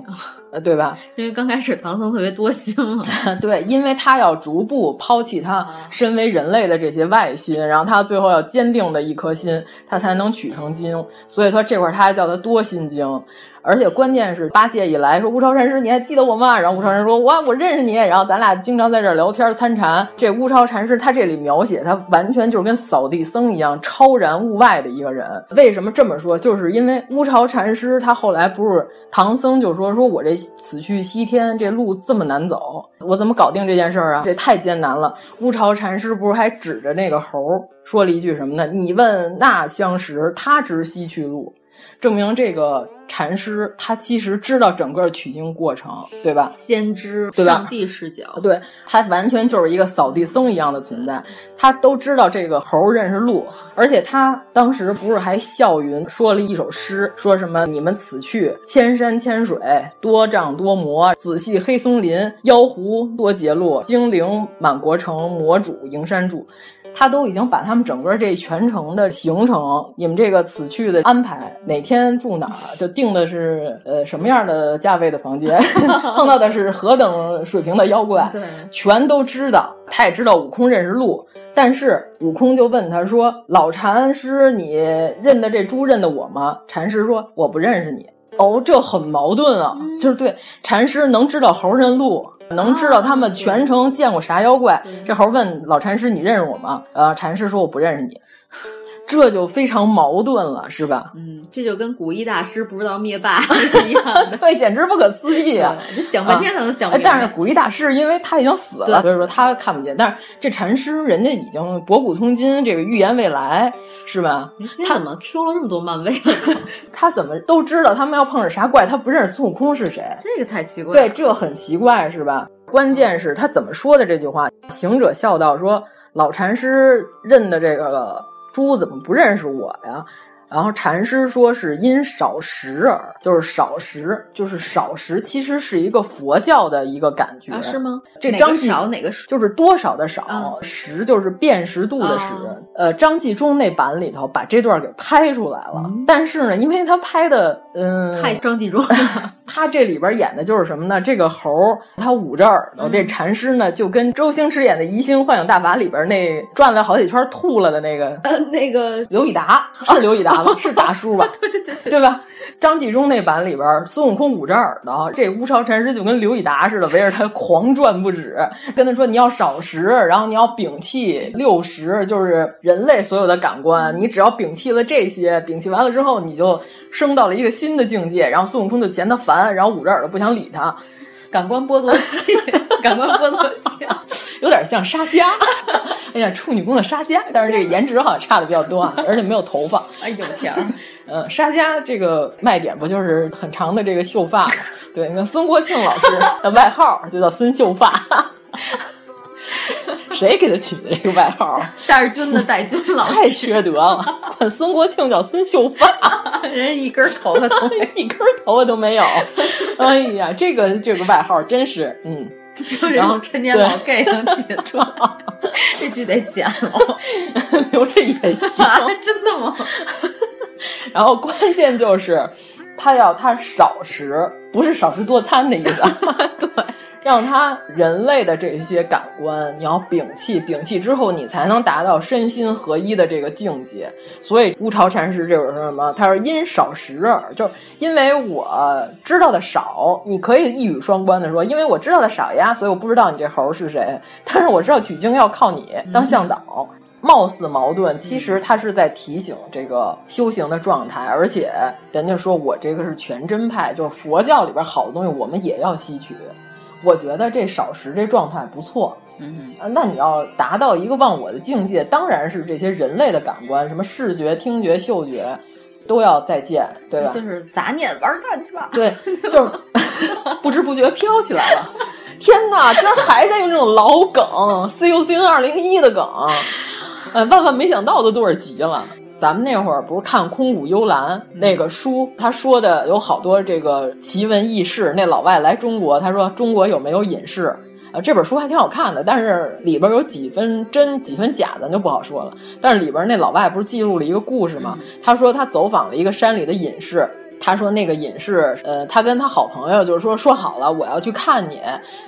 [SPEAKER 5] 呃，对吧？
[SPEAKER 3] 因为刚开始唐僧特别多心嘛。
[SPEAKER 5] 对，因为他要逐步抛弃他身为人类的这些外心，然后他最后要坚定的一颗心，他才能取成经。所以说这块他还叫他多心经。而且关键是八戒一来说：“乌巢禅师，你还记得我吗？”然后乌巢禅师说：“我我认识你。”然后咱俩经常在这儿聊天参禅。这乌巢禅师他这里描写他完全就是跟扫地僧一样超然物外的一个人。为什么这么说？就是因为乌巢禅师他后来不是唐僧就说：“说我这此去西天这路这么难走，我怎么搞定这件事儿啊？这太艰难了。”乌巢禅师不是还指着那个猴说了一句什么呢？你问那相识，他知西去路。证明这个禅师他其实知道整个取经过程，对吧？
[SPEAKER 3] 先知，
[SPEAKER 5] 对吧？
[SPEAKER 3] 上帝视角，
[SPEAKER 5] 对他完全就是一个扫地僧一样的存在，他都知道这个猴认识路，而且他当时不是还笑云说了一首诗，说什么你们此去千山千水，多障多魔，仔细黑松林，妖狐多劫路，精灵满国城，魔主营山住。他都已经把他们整个这全程的行程，你们这个此去的安排，哪天住哪儿，就定的是呃什么样的价位的房间，碰到的是何等水平的妖怪，
[SPEAKER 3] 对，
[SPEAKER 5] 全都知道。他也知道悟空认识路，但是悟空就问他说：“老禅师，你认得这猪认得我吗？”禅师说：“我不认识你。”哦，这很矛盾啊，
[SPEAKER 3] 嗯、
[SPEAKER 5] 就是对禅师能知道猴认路。能知道他们全程见过啥妖怪？这猴问老禅师：“你认识我吗？”呃，禅师说：“我不认识你。” 这就非常矛盾了，是吧？
[SPEAKER 3] 嗯，这就跟古一大师不知道灭霸 一样的，
[SPEAKER 5] 对，简直不可思议啊！
[SPEAKER 3] 你想半天才能想明白。
[SPEAKER 5] 但是古一大师因为他已经死了，所以说他看不见。但是这禅师人家已经博古通今，这个预言未来，是吧？
[SPEAKER 3] 他怎么 Q 了这么多漫威？
[SPEAKER 5] 他怎么都知道他们要碰上啥怪？他不认识孙悟空是谁？
[SPEAKER 3] 这个太奇怪。
[SPEAKER 5] 对，这很奇怪，是吧？关键是他怎么说的这句话？行者笑道：“说老禅师认的这个。”猪怎么不认识我呀？然后禅师说是因少食耳，就是少食，就是少食，其实是一个佛教的一个感觉，
[SPEAKER 3] 是吗？
[SPEAKER 5] 这张继
[SPEAKER 3] 少哪个
[SPEAKER 5] 就是多少的少，食就是辨识度的识。呃，张纪中那版里头把这段给拍出来了，但是呢，因为他拍的嗯
[SPEAKER 3] 太张纪中，
[SPEAKER 5] 他这里边演的就是什么呢？这个猴他捂着耳朵，这禅师呢就跟周星驰演的《移形换影大法》里边那转了好几圈吐了的那个
[SPEAKER 3] 呃那个
[SPEAKER 5] 刘以达是刘以达吗。是大叔吧？
[SPEAKER 3] 对对对对，
[SPEAKER 5] 对吧？张纪中那版里边，孙悟空捂着耳朵，这乌巢禅师就跟刘以达似的，围着他狂转不止，跟他说：“你要少食，然后你要摒弃六识，就是人类所有的感官，你只要摒弃了这些，摒弃完了之后，你就升到了一个新的境界。”然后孙悟空就嫌他烦，然后捂着耳朵不想理他。
[SPEAKER 3] 感官剥夺器，感官剥夺器，
[SPEAKER 5] 有点像沙加。哎呀，处女宫的沙加，但是这个颜值好像差的比较多啊，而且没有头发。
[SPEAKER 3] 哎呦天儿，
[SPEAKER 5] 嗯，沙加这个卖点不就是很长的这个秀发吗？对，你看孙国庆老师的外号就叫孙秀发，谁给他起的这个外号？
[SPEAKER 3] 戴着军的戴军老师，
[SPEAKER 5] 太缺德了。孙国庆叫孙秀发，
[SPEAKER 3] 人一根头发都没，
[SPEAKER 5] 一根头发都没有。哎呀，这个这个外号真是，嗯。
[SPEAKER 3] 然后陈年老 gay 能起出来，这句得剪了，
[SPEAKER 5] 留着也行。
[SPEAKER 3] 真的吗？
[SPEAKER 5] 然后关键就是他要他少食，不是少食多餐的意思。
[SPEAKER 3] 对。
[SPEAKER 5] 让他人类的这些感官，你要摒弃，摒弃之后，你才能达到身心合一的这个境界。所以乌巢禅师这是什么？他说因少识耳，就是因为我知道的少，你可以一语双关的说，因为我知道的少呀，所以我不知道你这猴是谁。但是我知道取经要靠你当向导，貌似矛盾，其实他是在提醒这个修行的状态。而且人家说我这个是全真派，就是佛教里边好的东西，我们也要吸取。我觉得这少食这状态不错，
[SPEAKER 3] 嗯，
[SPEAKER 5] 那你要达到一个忘我的境界，当然是这些人类的感官，什么视觉、听觉、嗅觉，都要再见，对吧？
[SPEAKER 3] 就是杂念玩蛋去吧。
[SPEAKER 5] 对，就是 不知不觉飘起来了。天哪，居然还在用这种老梗，C U C N 二零一的梗，哎，万万没想到都多少集了。咱们那会儿不是看《空谷幽兰》那个书，他说的有好多这个奇闻异事。那老外来中国，他说中国有没有隐士？啊，这本书还挺好看的，但是里边有几分真几分假，咱就不好说了。但是里边那老外不是记录了一个故事吗？他说他走访了一个山里的隐士。他说：“那个隐士，呃，他跟他好朋友就是说说好了，我要去看你。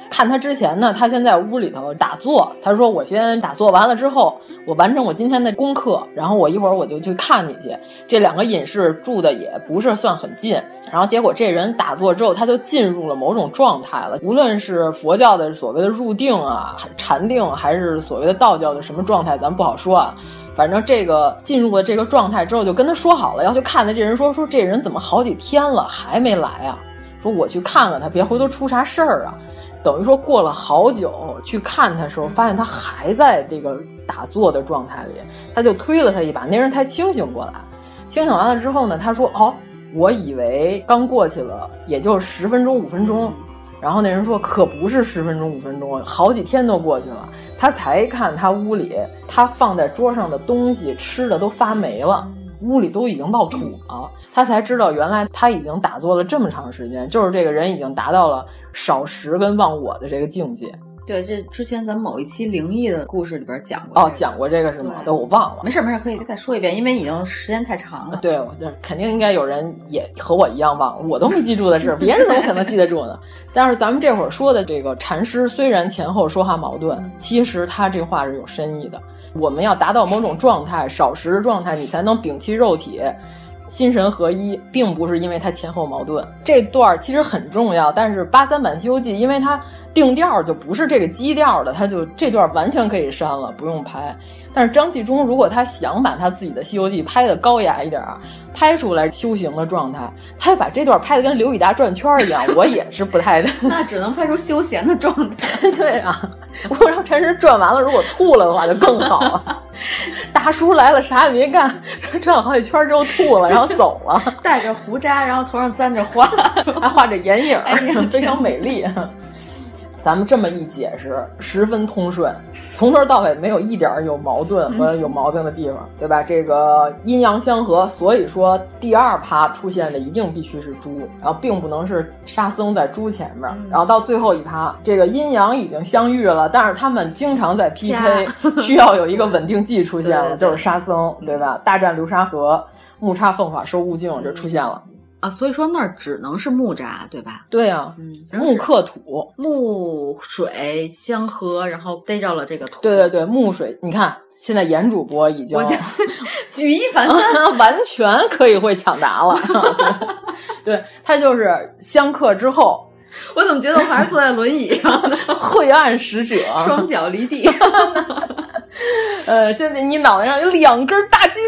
[SPEAKER 5] 看他之前呢，他先在屋里头打坐。他说我先打坐完了之后，我完成我今天的功课，然后我一会儿我就去看你去。这两个隐士住的也不是算很近。然后结果这人打坐之后，他就进入了某种状态了。无论是佛教的所谓的入定啊、禅定，还是所谓的道教的什么状态，咱不好说啊。”反正这个进入了这个状态之后，就跟他说好了要去看的这人说说这人怎么好几天了还没来啊？说我去看看他，别回头出啥事儿啊。等于说过了好久去看他的时候，发现他还在这个打坐的状态里，他就推了他一把，那人才清醒过来。清醒完了之后呢，他说：“哦，我以为刚过去了，也就十分钟五分钟。”然后那人说：“可不是十分钟五分钟，好几天都过去了。”他才看他屋里，他放在桌上的东西吃的都发霉了，屋里都已经冒土了。他才知道，原来他已经打坐了这么长时间，就是这个人已经达到了少食跟忘我的这个境界。
[SPEAKER 3] 对，这之前咱们某一期灵异的故事里边讲过
[SPEAKER 5] 哦，讲过这个是吗？对，我忘了。
[SPEAKER 3] 没事没事，可以再说一遍，因为已经时间太长了。
[SPEAKER 5] 对，我就肯定应该有人也和我一样忘了，我都没记住的事，别人怎么可能记得住呢？但是咱们这会儿说的这个禅师，虽然前后说话矛盾，其实他这话是有深意的。我们要达到某种状态，少食的状态，你才能摒弃肉体。心神合一，并不是因为它前后矛盾。这段其实很重要，但是八三版《西游记》因为它定调就不是这个基调的，它就这段完全可以删了，不用拍。但是张纪中如果他想把他自己的《西游记》拍的高雅一点，拍出来修行的状态，他把这段拍的跟刘以达转圈一样，我也是不太的。
[SPEAKER 3] 那只能拍出休闲的状态。
[SPEAKER 5] 对啊，我让陈实转完了，如果吐了的话就更好了。大叔来了，啥也没干，转了好几圈之后吐了，然后走了，
[SPEAKER 3] 带着胡渣，然后头上簪着花，
[SPEAKER 5] 还画着眼影，非常美丽。咱们这么一解释，十分通顺，从头到尾没有一点有矛盾和有毛病的地方，对吧？这个阴阳相合，所以说第二趴出现的一定必须是猪，然后并不能是沙僧在猪前面，然后到最后一趴，这个阴阳已经相遇了，但是他们经常在 PK，需要有一个稳定剂出现了，就是沙僧，对吧？大战流沙河，木叉凤法收悟净就出现了。
[SPEAKER 3] 啊，所以说那儿只能是木渣，对吧？
[SPEAKER 5] 对啊，
[SPEAKER 3] 嗯，
[SPEAKER 5] 木克土，
[SPEAKER 3] 木水相合，然后逮着了这个土。
[SPEAKER 5] 对对对，木水，你看现在严主播已经
[SPEAKER 3] 举一反三，
[SPEAKER 5] 完全可以会抢答了。对他就是相克之后，
[SPEAKER 3] 我怎么觉得我还是坐在轮椅上呢？
[SPEAKER 5] 晦暗使者，
[SPEAKER 3] 双脚离地。
[SPEAKER 5] 呃，现在你脑袋上有两根大筋。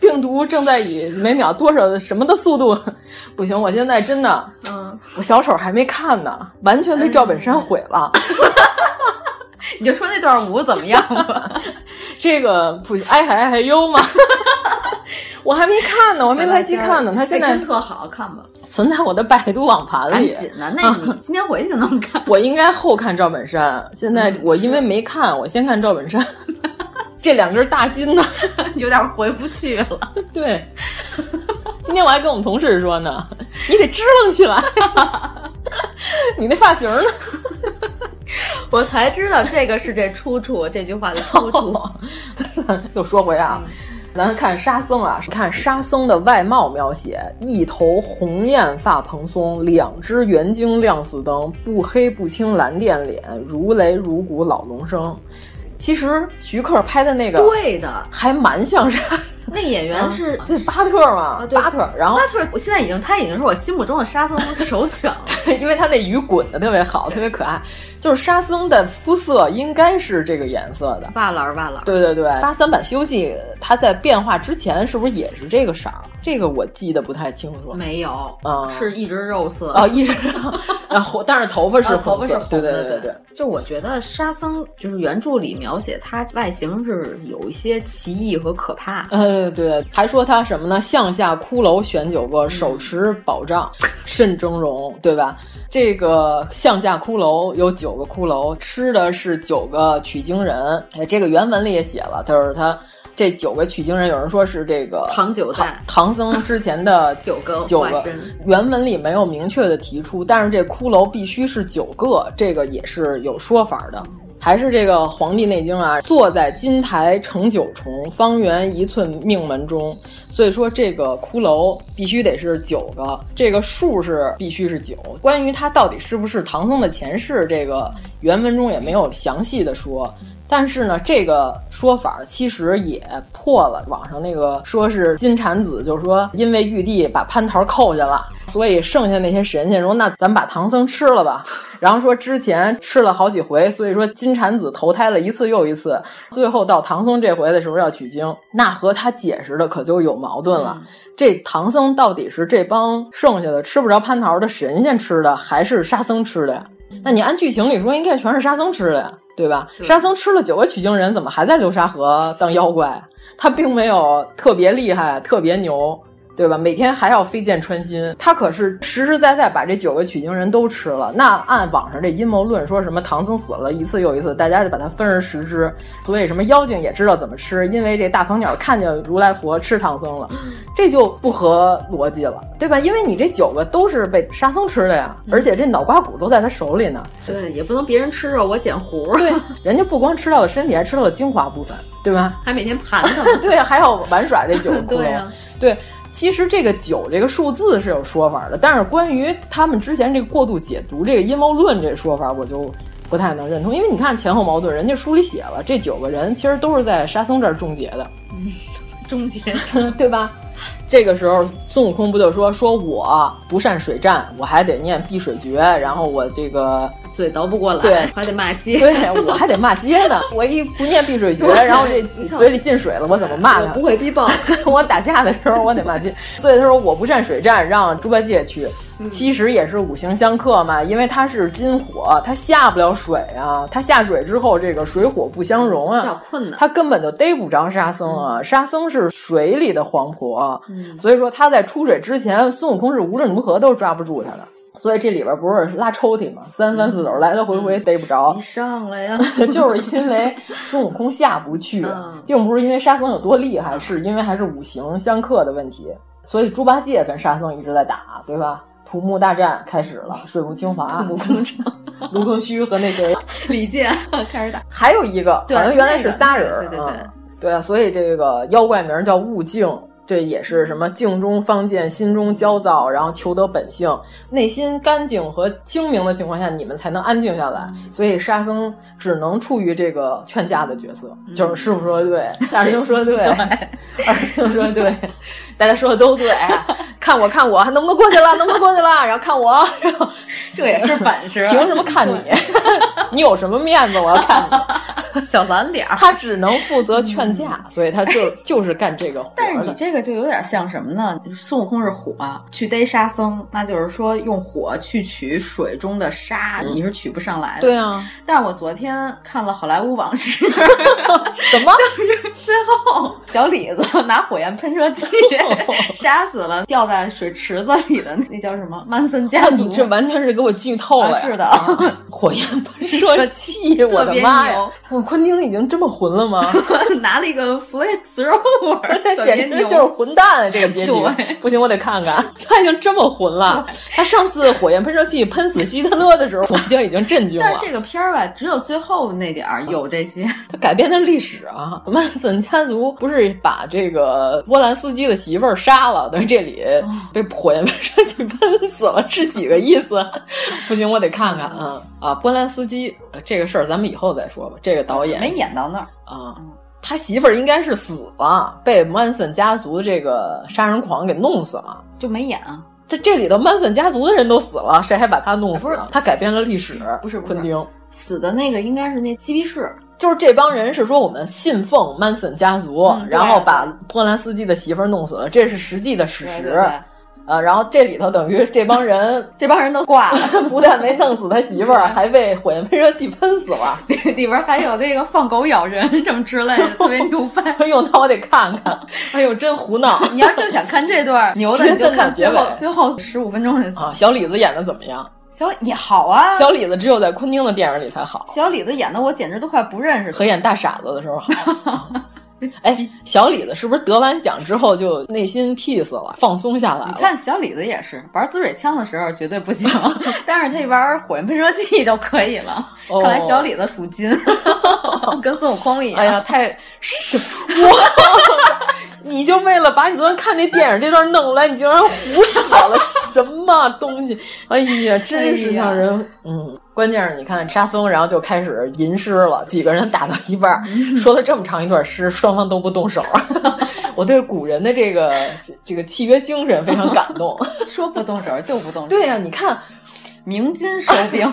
[SPEAKER 5] 病毒正在以每秒多少的什么的速度？不行，我现在真的，
[SPEAKER 3] 嗯，
[SPEAKER 5] 我小丑还没看呢，完全被赵本山毁了。
[SPEAKER 3] 你就说那段舞怎么样吧？
[SPEAKER 5] 这个不哀海哀海忧吗？我还没看呢，我还没来及看呢。他现在
[SPEAKER 3] 真特好看吧？
[SPEAKER 5] 存在我的百度网盘里。
[SPEAKER 3] 赶紧的，那你今天回去就能看。
[SPEAKER 5] 我应该后看赵本山，现在我因为没看，我先看赵本山。这两根大筋呢，
[SPEAKER 3] 有点回不去了。
[SPEAKER 5] 对，今天我还跟我们同事说呢，你得支棱起来。你那发型呢？
[SPEAKER 3] 我才知道这个是这出处，这句话的出处。
[SPEAKER 5] 又说回啊，咱看沙僧啊，看沙僧的外貌描写：一头红艳发蓬松，两只圆睛亮似灯，不黑不青蓝靛脸，如雷如鼓老龙生。其实徐克拍的那个
[SPEAKER 3] 对的，
[SPEAKER 5] 还蛮像是。
[SPEAKER 3] 那演员是
[SPEAKER 5] 这巴特嘛？巴特，然后
[SPEAKER 3] 巴特，我现在已经他已经是我心目中的沙僧首选了。
[SPEAKER 5] 对，因为他那鱼滚的特别好，特别可爱。就是沙僧的肤色应该是这个颜色的，
[SPEAKER 3] 瓦蓝瓦蓝。
[SPEAKER 5] 对对对，八三版《西游记》它在变化之前是不是也是这个色儿？这个我记得不太清楚。
[SPEAKER 3] 没有，
[SPEAKER 5] 啊、
[SPEAKER 3] 嗯，是一直肉色
[SPEAKER 5] 啊，一直，然后但是头发是
[SPEAKER 3] 头发是红
[SPEAKER 5] 的，对对
[SPEAKER 3] 对
[SPEAKER 5] 对对。
[SPEAKER 3] 就我觉得沙僧就是原著里描写他外形是有一些奇异和可怕。
[SPEAKER 5] 呃，对对，还说他什么呢？向下骷髅选九个，手持宝杖，甚峥嵘，对吧？这个向下骷髅有九个骷髅，吃的是九个取经人。哎，这个原文里也写了，他说他这九个取经人，有人说是这个
[SPEAKER 3] 唐九代
[SPEAKER 5] 唐僧之前的
[SPEAKER 3] 九个
[SPEAKER 5] 九个。原文里没有明确的提出，但是这骷髅必须是九个，这个也是有说法的。还是这个《黄帝内经》啊，坐在金台成九重，方圆一寸命门中。所以说这个骷髅必须得是九个，这个数是必须是九。关于他到底是不是唐僧的前世，这个原文中也没有详细的说。但是呢，这个说法其实也破了网上那个说是金蝉子，就是说因为玉帝把蟠桃扣下了，所以剩下那些神仙说那咱把唐僧吃了吧。然后说之前吃了好几回，所以说金蝉子投胎了一次又一次，最后到唐僧这回的时候要取经，那和他解释的可就有矛盾了。这唐僧到底是这帮剩下的吃不着蟠桃的神仙吃的，还是沙僧吃的呀？那你按剧情里说，应该全是沙僧吃的呀。对吧？沙僧吃了九个取经人，怎么还在流沙河当妖怪？他并没有特别厉害、特别牛，对吧？每天还要飞剑穿心，他可是实实在在把这九个取经人都吃了。那按网上这阴谋论，说什么唐僧死了一次又一次，大家就把它分而食之，所以什么妖精也知道怎么吃，因为这大鹏鸟看见如来佛吃唐僧了，这就不合逻辑了，对吧？因为你这九个都是被沙僧吃的呀，而且这脑瓜骨都在他手里呢。
[SPEAKER 3] 对，也不能别人吃肉，我捡核。
[SPEAKER 5] 对，人家不光吃到了身体，还吃到了精华部分，对吧？
[SPEAKER 3] 还每天盘他。
[SPEAKER 5] 对，还要玩耍这九个。
[SPEAKER 3] 对呀、
[SPEAKER 5] 啊，对。其实这个九这个数字是有说法的，但是关于他们之前这个过度解读这个阴谋论这说法，我就不太能认同。因为你看前后矛盾，人家书里写了，这九个人其实都是在沙僧这儿终结的，
[SPEAKER 3] 嗯，终结，
[SPEAKER 5] 对吧？这个时候，孙悟空不就说：“说我不善水战，我还得念避水诀，然后我这个
[SPEAKER 3] 嘴倒不过来，
[SPEAKER 5] 对，
[SPEAKER 3] 还得骂街，
[SPEAKER 5] 对我还得骂街呢。我一不念避水诀，然后这嘴里进水了，我怎么骂他？
[SPEAKER 3] 不会逼爆。
[SPEAKER 5] 我打架的时候我得骂街，所以他说我不善水战，让猪八戒去。其实也是五行相克嘛，因为他是金火，他下不了水啊。他下水之后，这个水火不相容啊，
[SPEAKER 3] 比较困难。
[SPEAKER 5] 他根本就逮不着沙僧啊。沙僧是水里的黄婆，所以说他在出水之前，孙悟空是无论如何都抓不住他的。所以这里边不是拉抽屉嘛，三番四斗来来回回逮不着。
[SPEAKER 3] 你上来呀，
[SPEAKER 5] 就是因为孙悟空下不去，并不是因为沙僧有多厉害，是因为还是五行相克的问题。所以猪八戒跟沙僧一直在打，对吧？土木大战开始了，水木清华、
[SPEAKER 3] 土木工程、
[SPEAKER 5] 卢庚戌和那谁
[SPEAKER 3] 李健开始打。
[SPEAKER 5] 还有一个，好像原来是仨人，
[SPEAKER 3] 对对对，
[SPEAKER 5] 对啊，所以这个妖怪名叫悟净。这也是什么镜中方见，心中焦躁，然后求得本性，内心干净和清明的情况下，你们才能安静下来。所以沙僧只能处于这个劝架的角色，就是师傅说的对，大师兄说的对，二师兄说的对，大家说的都对。看我，看我，还能不能过去了？能不能过去了？然后看我，然后
[SPEAKER 3] 这也是本事。
[SPEAKER 5] 凭什么看你？你有什么面子？我要看
[SPEAKER 3] 你，小蓝脸。
[SPEAKER 5] 他只能负责劝架，所以他就就是干这个活。
[SPEAKER 3] 但是你这个就有点像什么呢？孙悟空是火去逮沙僧，那就是说用火去取水中的沙，你是取不上来的。
[SPEAKER 5] 对啊。
[SPEAKER 3] 但是我昨天看了《好莱坞往事 》，
[SPEAKER 5] 什么？
[SPEAKER 3] 就是最后小李子 拿火焰喷射器 杀死了掉在水池子里的那叫什么曼森家族？
[SPEAKER 5] 你这完全是给我剧透了。
[SPEAKER 3] 是的，
[SPEAKER 5] 火焰喷射器，我的妈呀！昆汀已经这么混了吗？
[SPEAKER 3] 拿了一个 flamethrower，
[SPEAKER 5] 简直就是混蛋啊！这个结局不行，我得看看。他已经这么混了。他上次火焰喷射器喷死希特勒的时候，我就已经震惊了。
[SPEAKER 3] 但是这个片儿吧，只有最后那点儿有这些。
[SPEAKER 5] 他改编的历史啊，曼森家族不是把这个波兰斯基的媳妇儿杀了，等于这里被火焰喷射器喷死了，是几个意思？不行，我得看看啊啊！波兰斯基这个事儿，咱们以后再说吧。这个导演
[SPEAKER 3] 没演到那儿
[SPEAKER 5] 啊。他媳妇儿应该是死了，被曼森家族的这个杀人狂给弄死了，
[SPEAKER 3] 就没演啊。
[SPEAKER 5] 这这里头曼森家族的人都死了，谁还把他弄死？他改变了历史，
[SPEAKER 3] 不是
[SPEAKER 5] 昆汀
[SPEAKER 3] 死的那个应该是那基比士，
[SPEAKER 5] 就是这帮人是说我们信奉曼森家族，
[SPEAKER 3] 嗯、
[SPEAKER 5] 然后把波兰斯基的媳妇儿弄死了，这是实际的史实。
[SPEAKER 3] 对对对
[SPEAKER 5] 啊，然后这里头等于这帮人，
[SPEAKER 3] 这帮人都挂了，
[SPEAKER 5] 不但没弄死他媳妇儿，还被火焰喷射器喷死了。
[SPEAKER 3] 里里边还有那个放狗咬人什么之类的，特别牛 掰。
[SPEAKER 5] 哎呦，那我得看看。哎呦，真胡闹！
[SPEAKER 3] 你要正想看这段牛的，你就看最后最后十五分钟的
[SPEAKER 5] 啊。小李子演的怎么样？
[SPEAKER 3] 小也好啊。
[SPEAKER 5] 小李子只有在昆汀的电影里才好。
[SPEAKER 3] 小李子演的我简直都快不认识。
[SPEAKER 5] 和演大傻子的时候好。哎，小李子是不是得完奖之后就内心 peace 了，放松下来了？
[SPEAKER 3] 你看小李子也是玩滋水枪的时候绝对不行，但是他一玩火焰喷射器就可以了。
[SPEAKER 5] 哦、
[SPEAKER 3] 看来小李子属金，跟孙悟空一样。
[SPEAKER 5] 哎呀，太是哇！你就为了把你昨天看那电影这段弄来，你竟然胡扯了什么东西？哎呀，真是让人、哎、嗯。关键是你看沙僧，然后就开始吟诗了，几个人打到一半，说了这么长一段诗，双方都不动手。我对古人的这个这这个契约精神非常感动，
[SPEAKER 3] 说不动手就不动手。
[SPEAKER 5] 对呀、啊，你看
[SPEAKER 3] 鸣金收兵。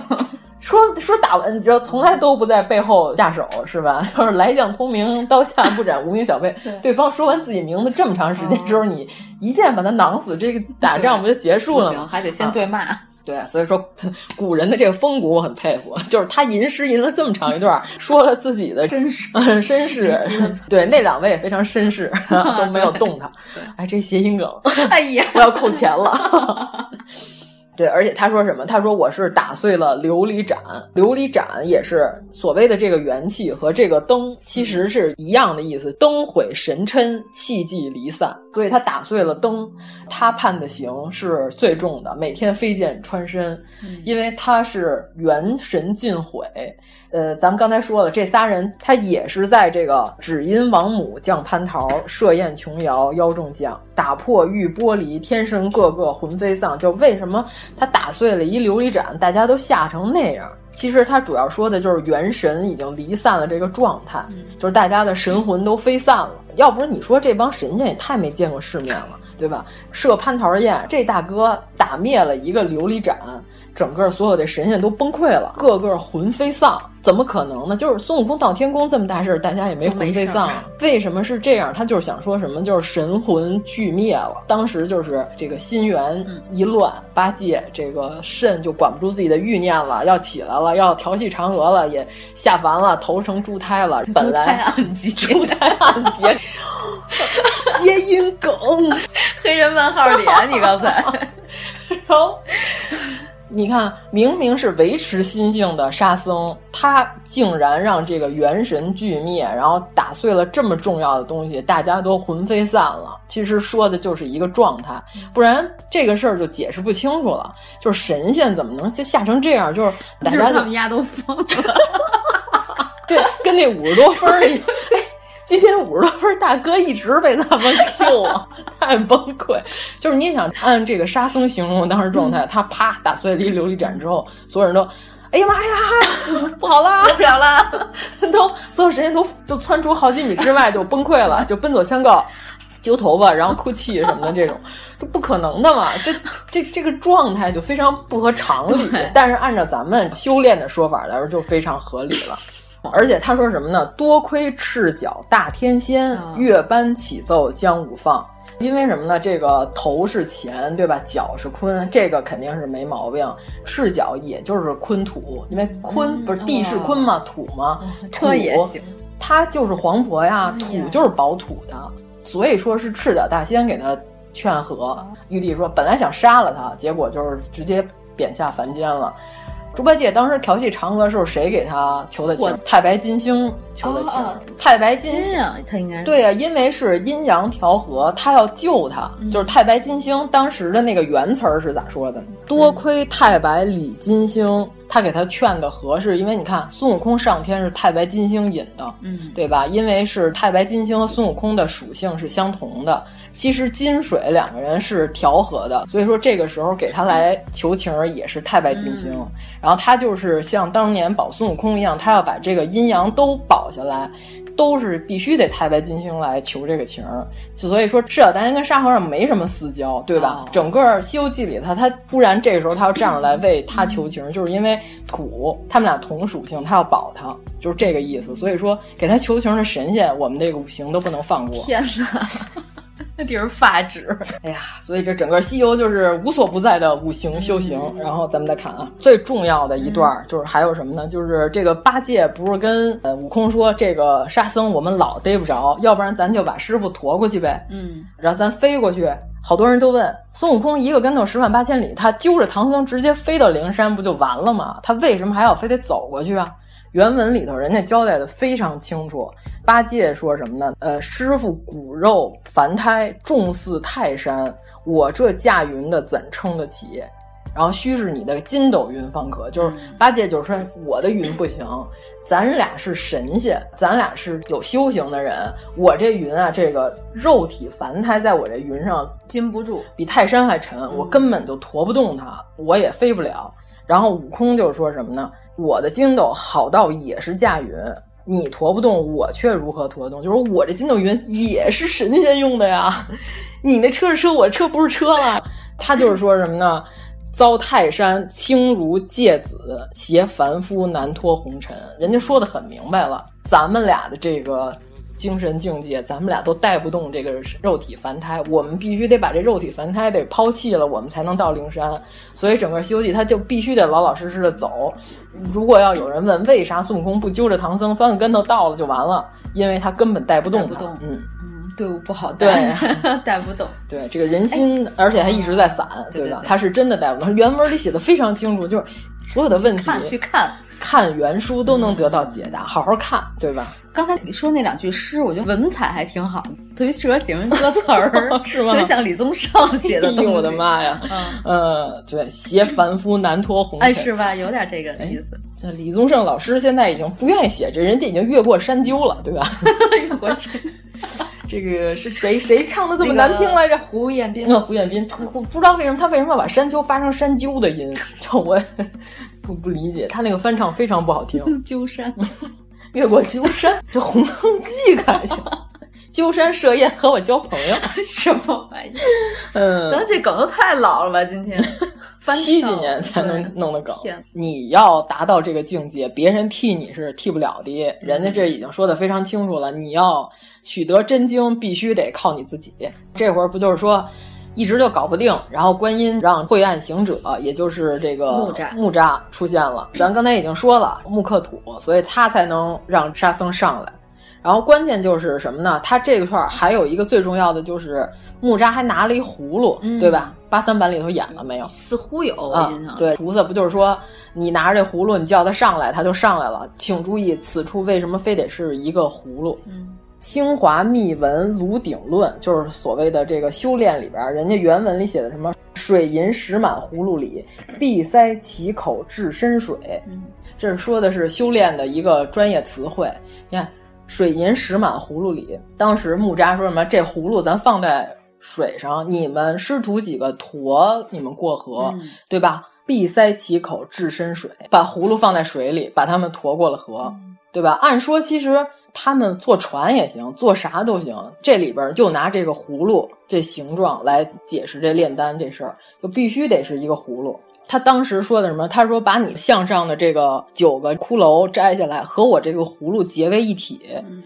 [SPEAKER 5] 说说打完，你知道从来都不在背后下手，是吧？就是来将通明，刀下不斩无名小辈。对方说完自己名字这么长时间之后，你一剑把他囊死，这个打仗不就结束了吗？
[SPEAKER 3] 还得先对骂。啊
[SPEAKER 5] 对，所以说古人的这个风骨我很佩服，就是他吟诗吟了这么长一段，说了自己的
[SPEAKER 3] 身世，
[SPEAKER 5] 嗯，身世。对，那两位也非常绅士，都没有动他。哎，这谐音梗，
[SPEAKER 3] 哎呀，
[SPEAKER 5] 我要扣钱了。对，而且他说什么？他说我是打碎了琉璃盏，琉璃盏也是所谓的这个元气和这个灯其实是一样的意思，灯毁神嗔，气寂离散。所以他打碎了灯，他判的刑是最重的，每天飞剑穿身，因为他是元神尽毁。呃，咱们刚才说了，这仨人他也是在这个只因王母降蟠桃，设宴琼瑶邀众将，打破玉玻璃，天神个个魂飞丧。就为什么他打碎了一琉璃盏，大家都吓成那样？其实他主要说的就是元神已经离散了这个状态，就是大家的神魂都飞散了。要不是你说这帮神仙也太没见过世面了，对吧？设蟠桃宴，这大哥打灭了一个琉璃盏。整个所有的神仙都崩溃了，个个魂飞丧，怎么可能呢？就是孙悟空到天宫这么大事儿，大家也没魂飞丧。为什么是这样？他就是想说什么？就是神魂俱灭了。当时就是这个心猿一乱，八戒这个肾就管不住自己的欲念了，要起来了，要调戏嫦娥了，也下凡了，投成猪胎了。本来
[SPEAKER 3] 暗结，
[SPEAKER 5] 猪胎暗结，谐音梗，
[SPEAKER 3] 黑人问号脸，你刚才，
[SPEAKER 5] 然后。你看，明明是维持心性的沙僧，他竟然让这个元神俱灭，然后打碎了这么重要的东西，大家都魂飞散了。其实说的就是一个状态，不然这个事儿就解释不清楚了。就是神仙怎么能就吓成这样？就是大家
[SPEAKER 3] 他们家都疯了，
[SPEAKER 5] 对，跟那五十多分儿一。今天五十多分大哥一直被咱们 Q 啊，太崩溃。就是你想按这个沙僧形容当时状态，他啪打碎了一琉璃盏之后，所有人都，哎呀妈呀，不好啦，
[SPEAKER 3] 不了了，
[SPEAKER 5] 都所有神仙都就窜出好几米之外就崩溃了，就奔走相告，揪头发，然后哭泣什么的这种，这不可能的嘛。这这这个状态就非常不合常理，但是按照咱们修炼的说法来说，就非常合理了。而且他说什么呢？多亏赤脚大天仙，月班起奏将武放。因为什么呢？这个头是乾，对吧？脚是坤，这个肯定是没毛病。赤脚也就是坤土，因为坤不是地是坤嘛，土嘛，
[SPEAKER 3] 土也行。
[SPEAKER 5] 他就是黄婆呀，土就是保土的，所以说是赤脚大仙给他劝和。玉帝说本来想杀了他，结果就是直接贬下凡间了。猪八戒当时调戏嫦娥的时候，谁给他求的情？太白金星求的情。太白金星，
[SPEAKER 3] 他应该
[SPEAKER 5] 对呀，因为是阴阳调和，他要救他。就是太白金星当时的那个原词儿是咋说的？多亏太白李金星，他给他劝的和，是因为你看孙悟空上天是太白金星引的，
[SPEAKER 3] 嗯，
[SPEAKER 5] 对吧？因为是太白金星和孙悟空的属性是相同的。其实金水两个人是调和的，所以说这个时候给他来求情也是太白金星，然后他就是像当年保孙悟空一样，他要把这个阴阳都保下来，都是必须得太白金星来求这个情儿。所以说赤脚大仙跟沙和尚没什么私交，对吧？整个《西游记》里他他突然这个时候他要站出来为他求情，就是因为土他们俩同属性，他要保他，就是这个意思。所以说给他求情的神仙，我们这个五行都不能放过。
[SPEAKER 3] 天哪！那 地儿发指，
[SPEAKER 5] 哎呀，所以这整个西游就是无所不在的五行修行。然后咱们再看啊，最重要的一段就是还有什么呢？就是这个八戒不是跟呃悟空说，这个沙僧我们老逮不着，要不然咱就把师傅驮过去呗。
[SPEAKER 3] 嗯，
[SPEAKER 5] 然后咱飞过去。好多人都问孙悟空一个跟头十万八千里，他揪着唐僧直接飞到灵山不就完了吗？他为什么还要非得走过去啊？原文里头人家交代的非常清楚，八戒说什么呢？呃，师傅骨肉凡胎重似泰山，我这驾云的怎撑得起？然后须是你的筋斗云方可。就是八戒就是说我的云不行，咱俩是神仙，咱俩是有修行的人，我这云啊，这个肉体凡胎在我这云上
[SPEAKER 3] 禁不住，
[SPEAKER 5] 比泰山还沉，我根本就驮不动它，我也飞不了。然后悟空就说什么呢？我的筋斗好到也是驾云，你驮不动，我却如何驮动？就是我这筋斗云也是神仙用的呀，你那车是车，我车不是车了。他就是说什么呢？遭泰山轻如芥子，携凡夫难脱红尘。人家说的很明白了，咱们俩的这个。精神境界，咱们俩都带不动这个肉体凡胎，我们必须得把这肉体凡胎得抛弃了，我们才能到灵山。所以整个《西游记》他就必须得老老实实的走。如果要有人问为啥孙悟空不揪着唐僧翻个跟头到了就完了，因为他根本带不动他。
[SPEAKER 3] 嗯嗯，队伍不好带，带不动。
[SPEAKER 5] 对这个人心，而且还一直在散，
[SPEAKER 3] 对
[SPEAKER 5] 吧？他是真的带不动。原文里写的非常清楚，就是所有的问题
[SPEAKER 3] 去看。
[SPEAKER 5] 看原书都能得到解答，好好看，对吧？
[SPEAKER 3] 刚才你说那两句诗，我觉得文采还挺好，特别适合写成歌词儿，
[SPEAKER 5] 是吗？
[SPEAKER 3] 特别像李宗盛写的。
[SPEAKER 5] 哎我的妈呀！呃，对，携凡夫难脱红尘，
[SPEAKER 3] 哎，是吧？有点这个意思。
[SPEAKER 5] 这李宗盛老师现在已经不愿意写这，人家已经越过山丘了，对吧？
[SPEAKER 3] 越过山。
[SPEAKER 5] 这个是谁谁唱的这么难听来着？
[SPEAKER 3] 胡彦斌
[SPEAKER 5] 胡彦斌，不知道为什么他为什么要把山丘发成山丘的音？就我我不理解，他那个翻唱非常不好听。
[SPEAKER 3] 鸠山，
[SPEAKER 5] 越过鸠山，这《红灯记》看一下。鸠山设宴和我交朋友，
[SPEAKER 3] 什么玩意？
[SPEAKER 5] 嗯，
[SPEAKER 3] 咱这梗都太老了吧？今天
[SPEAKER 5] 七几年才能弄的梗，你要达到这个境界，别人替你是替不了的。人家这已经说的非常清楚了，你要取得真经，必须得靠你自己。这会儿不就是说？一直就搞不定，然后观音让晦暗行者，也就是这个
[SPEAKER 3] 木吒
[SPEAKER 5] 木吒出现了。咱刚才已经说了，木克土，所以他才能让沙僧上来。然后关键就是什么呢？他这个块儿还有一个最重要的，就是木吒还拿了一葫芦，
[SPEAKER 3] 嗯、
[SPEAKER 5] 对吧？八三版里头演了没有？
[SPEAKER 3] 似乎有
[SPEAKER 5] 啊、嗯。对，菩萨不就是说，你拿着这葫芦，你叫他上来，他就上来了。请注意，此处为什么非得是一个葫芦？
[SPEAKER 3] 嗯。
[SPEAKER 5] 清华密文炉鼎论就是所谓的这个修炼里边，人家原文里写的什么水银石满葫芦里，闭塞其口至深水。
[SPEAKER 3] 嗯，
[SPEAKER 5] 这是说的是修炼的一个专业词汇。你看，水银石满葫芦里，当时木吒说什么？这葫芦咱放在水上，你们师徒几个驮你们过河，
[SPEAKER 3] 嗯、
[SPEAKER 5] 对吧？闭塞其口至深水，把葫芦放在水里，把他们驮过了河。
[SPEAKER 3] 嗯
[SPEAKER 5] 对吧？按说其实他们坐船也行，坐啥都行。这里边就拿这个葫芦这形状来解释这炼丹这事儿，就必须得是一个葫芦。他当时说的什么？他说把你项上的这个九个骷髅摘下来，和我这个葫芦结为一体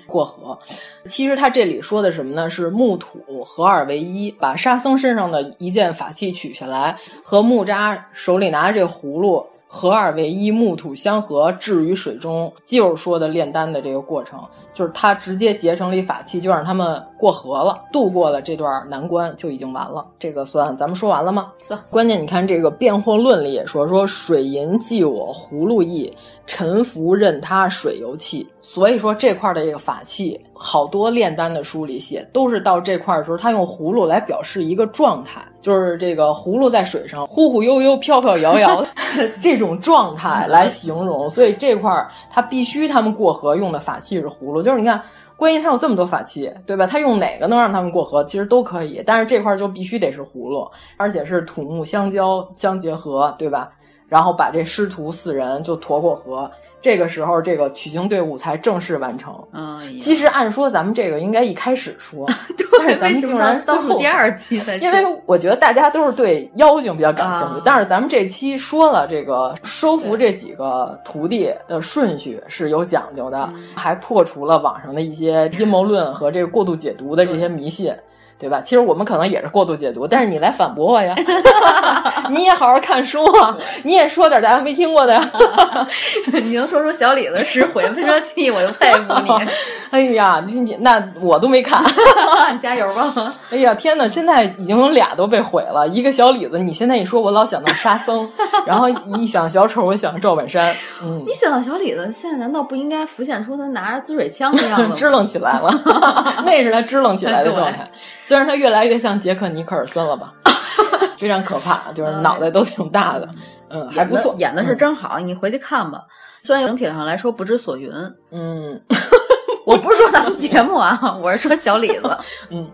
[SPEAKER 5] 过河。其实他这里说的什么呢？是木土合二为一，把沙僧身上的一件法器取下来，和木吒手里拿着这葫芦。合二为一，木土相合，置于水中，就是说的炼丹的这个过程，就是他直接结成了一法器，就让他们过河了，度过了这段难关，就已经完了。这个算咱们说完了吗？
[SPEAKER 3] 算。
[SPEAKER 5] 关键你看这个辩惑论里也说，说水银寄我葫芦意，沉浮任他水油气。所以说这块的这个法器，好多炼丹的书里写，都是到这块的时候，他用葫芦来表示一个状态。就是这个葫芦在水上忽忽悠悠、飘飘摇摇 这种状态来形容，所以这块他必须他们过河用的法器是葫芦。就是你看观音他有这么多法器，对吧？他用哪个能让他们过河？其实都可以，但是这块就必须得是葫芦，而且是土木相交相结合，对吧？然后把这师徒四人就驮过河。这个时候，这个取经队伍才正式完成。
[SPEAKER 3] 嗯，
[SPEAKER 5] 其实按说咱们这个应该一开始说，但是咱们竟然
[SPEAKER 3] 到后第二期才
[SPEAKER 5] 因为我觉得大家都是对妖精比较感兴趣，
[SPEAKER 3] 啊、
[SPEAKER 5] 但是咱们这期说了这个收服这几个徒弟的顺序是有讲究的，
[SPEAKER 3] 嗯、
[SPEAKER 5] 还破除了网上的一些阴谋论和这个过度解读的这些迷信。对吧？其实我们可能也是过度解读，但是你来反驳我呀！你也好好看书啊，你也说点大家没听过的呀。
[SPEAKER 3] 你能说出小李子是毁喷射器，我就佩服你。
[SPEAKER 5] 哎呀，你你那我都没看，
[SPEAKER 3] 你加油吧！
[SPEAKER 5] 哎呀，天哪！现在已经有俩都被毁了，一个小李子。你现在一说，我老想到沙僧，然后一想小丑，我想赵本山。嗯，
[SPEAKER 3] 你想到小李子，现在难道不应该浮现出他拿着滋水枪的样子？
[SPEAKER 5] 支棱起来了，那是他支棱起来的状态。虽然他越来越像杰克尼克尔森了吧，非常可怕，就是脑袋都挺大的，嗯，还不错，
[SPEAKER 3] 演的是真好，你回去看吧。虽然整体上来说不知所云，
[SPEAKER 5] 嗯，
[SPEAKER 3] 我不是说咱们节目啊，我是说小李子，
[SPEAKER 5] 嗯。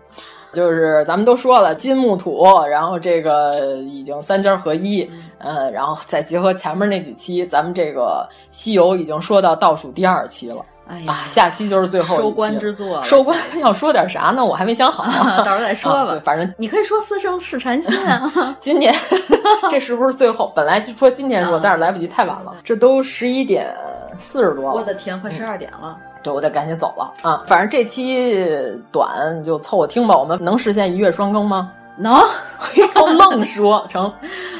[SPEAKER 5] 就是咱们都说了金木土，然后这个已经三家合一，嗯，然后再结合前面那几期，咱们这个西游已经说到倒数第二期了。
[SPEAKER 3] 哎
[SPEAKER 5] 呀，下期就是最后
[SPEAKER 3] 收官之作。
[SPEAKER 5] 收官要说点啥呢？我还没想好，
[SPEAKER 3] 到时候再说吧。
[SPEAKER 5] 啊、对，反正
[SPEAKER 3] 你可以说私生是禅心啊。
[SPEAKER 5] 今年 这是不是最后？本来就说今天说，但是来不及，太晚了。这都十一点四十多了。
[SPEAKER 3] 我的天，快十二点了。
[SPEAKER 5] 对，我得赶紧走了啊！反正这期短就凑合听吧。我们能实现一月双更吗？
[SPEAKER 3] 能，
[SPEAKER 5] 要愣说成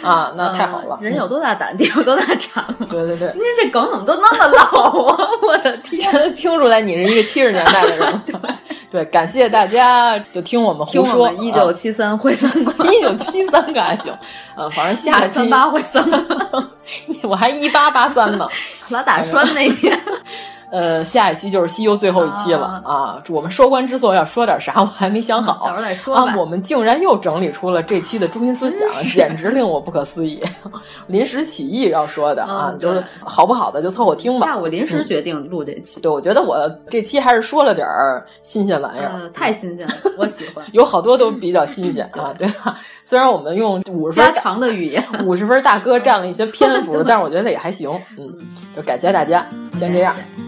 [SPEAKER 5] 啊，那太好了。
[SPEAKER 3] 人有多大胆，地有多大产。
[SPEAKER 5] 对对对，
[SPEAKER 3] 今天这梗怎么都那么老啊！我的天，
[SPEAKER 5] 真听出来你是一个七十年代的人。对，感谢大家就听我们胡说。
[SPEAKER 3] 一九七三会三 观，
[SPEAKER 5] 一九七三个还行。呃，反正下期
[SPEAKER 3] 三八会三观，
[SPEAKER 5] 我还一八八三呢，
[SPEAKER 3] 老打栓那天。
[SPEAKER 5] 呃，下一期就是西游最后一期了啊！我们收官之作要说点啥，我还没想好。
[SPEAKER 3] 到时候再说
[SPEAKER 5] 啊！我们竟然又整理出了这期的中心思想，简直令我不可思议。临时起意要说的啊，就是好不好的就凑合听吧。
[SPEAKER 3] 下午临时决定录这期，
[SPEAKER 5] 对我觉得我这期还是说了点儿新鲜玩意儿，
[SPEAKER 3] 太新鲜了，我喜欢。
[SPEAKER 5] 有好多都比较新鲜啊，对吧？虽然我们用五十
[SPEAKER 3] 分加长的语言，
[SPEAKER 5] 五十分大哥占了一些篇幅，但是我觉得也还行。嗯，就感谢大家，先这样。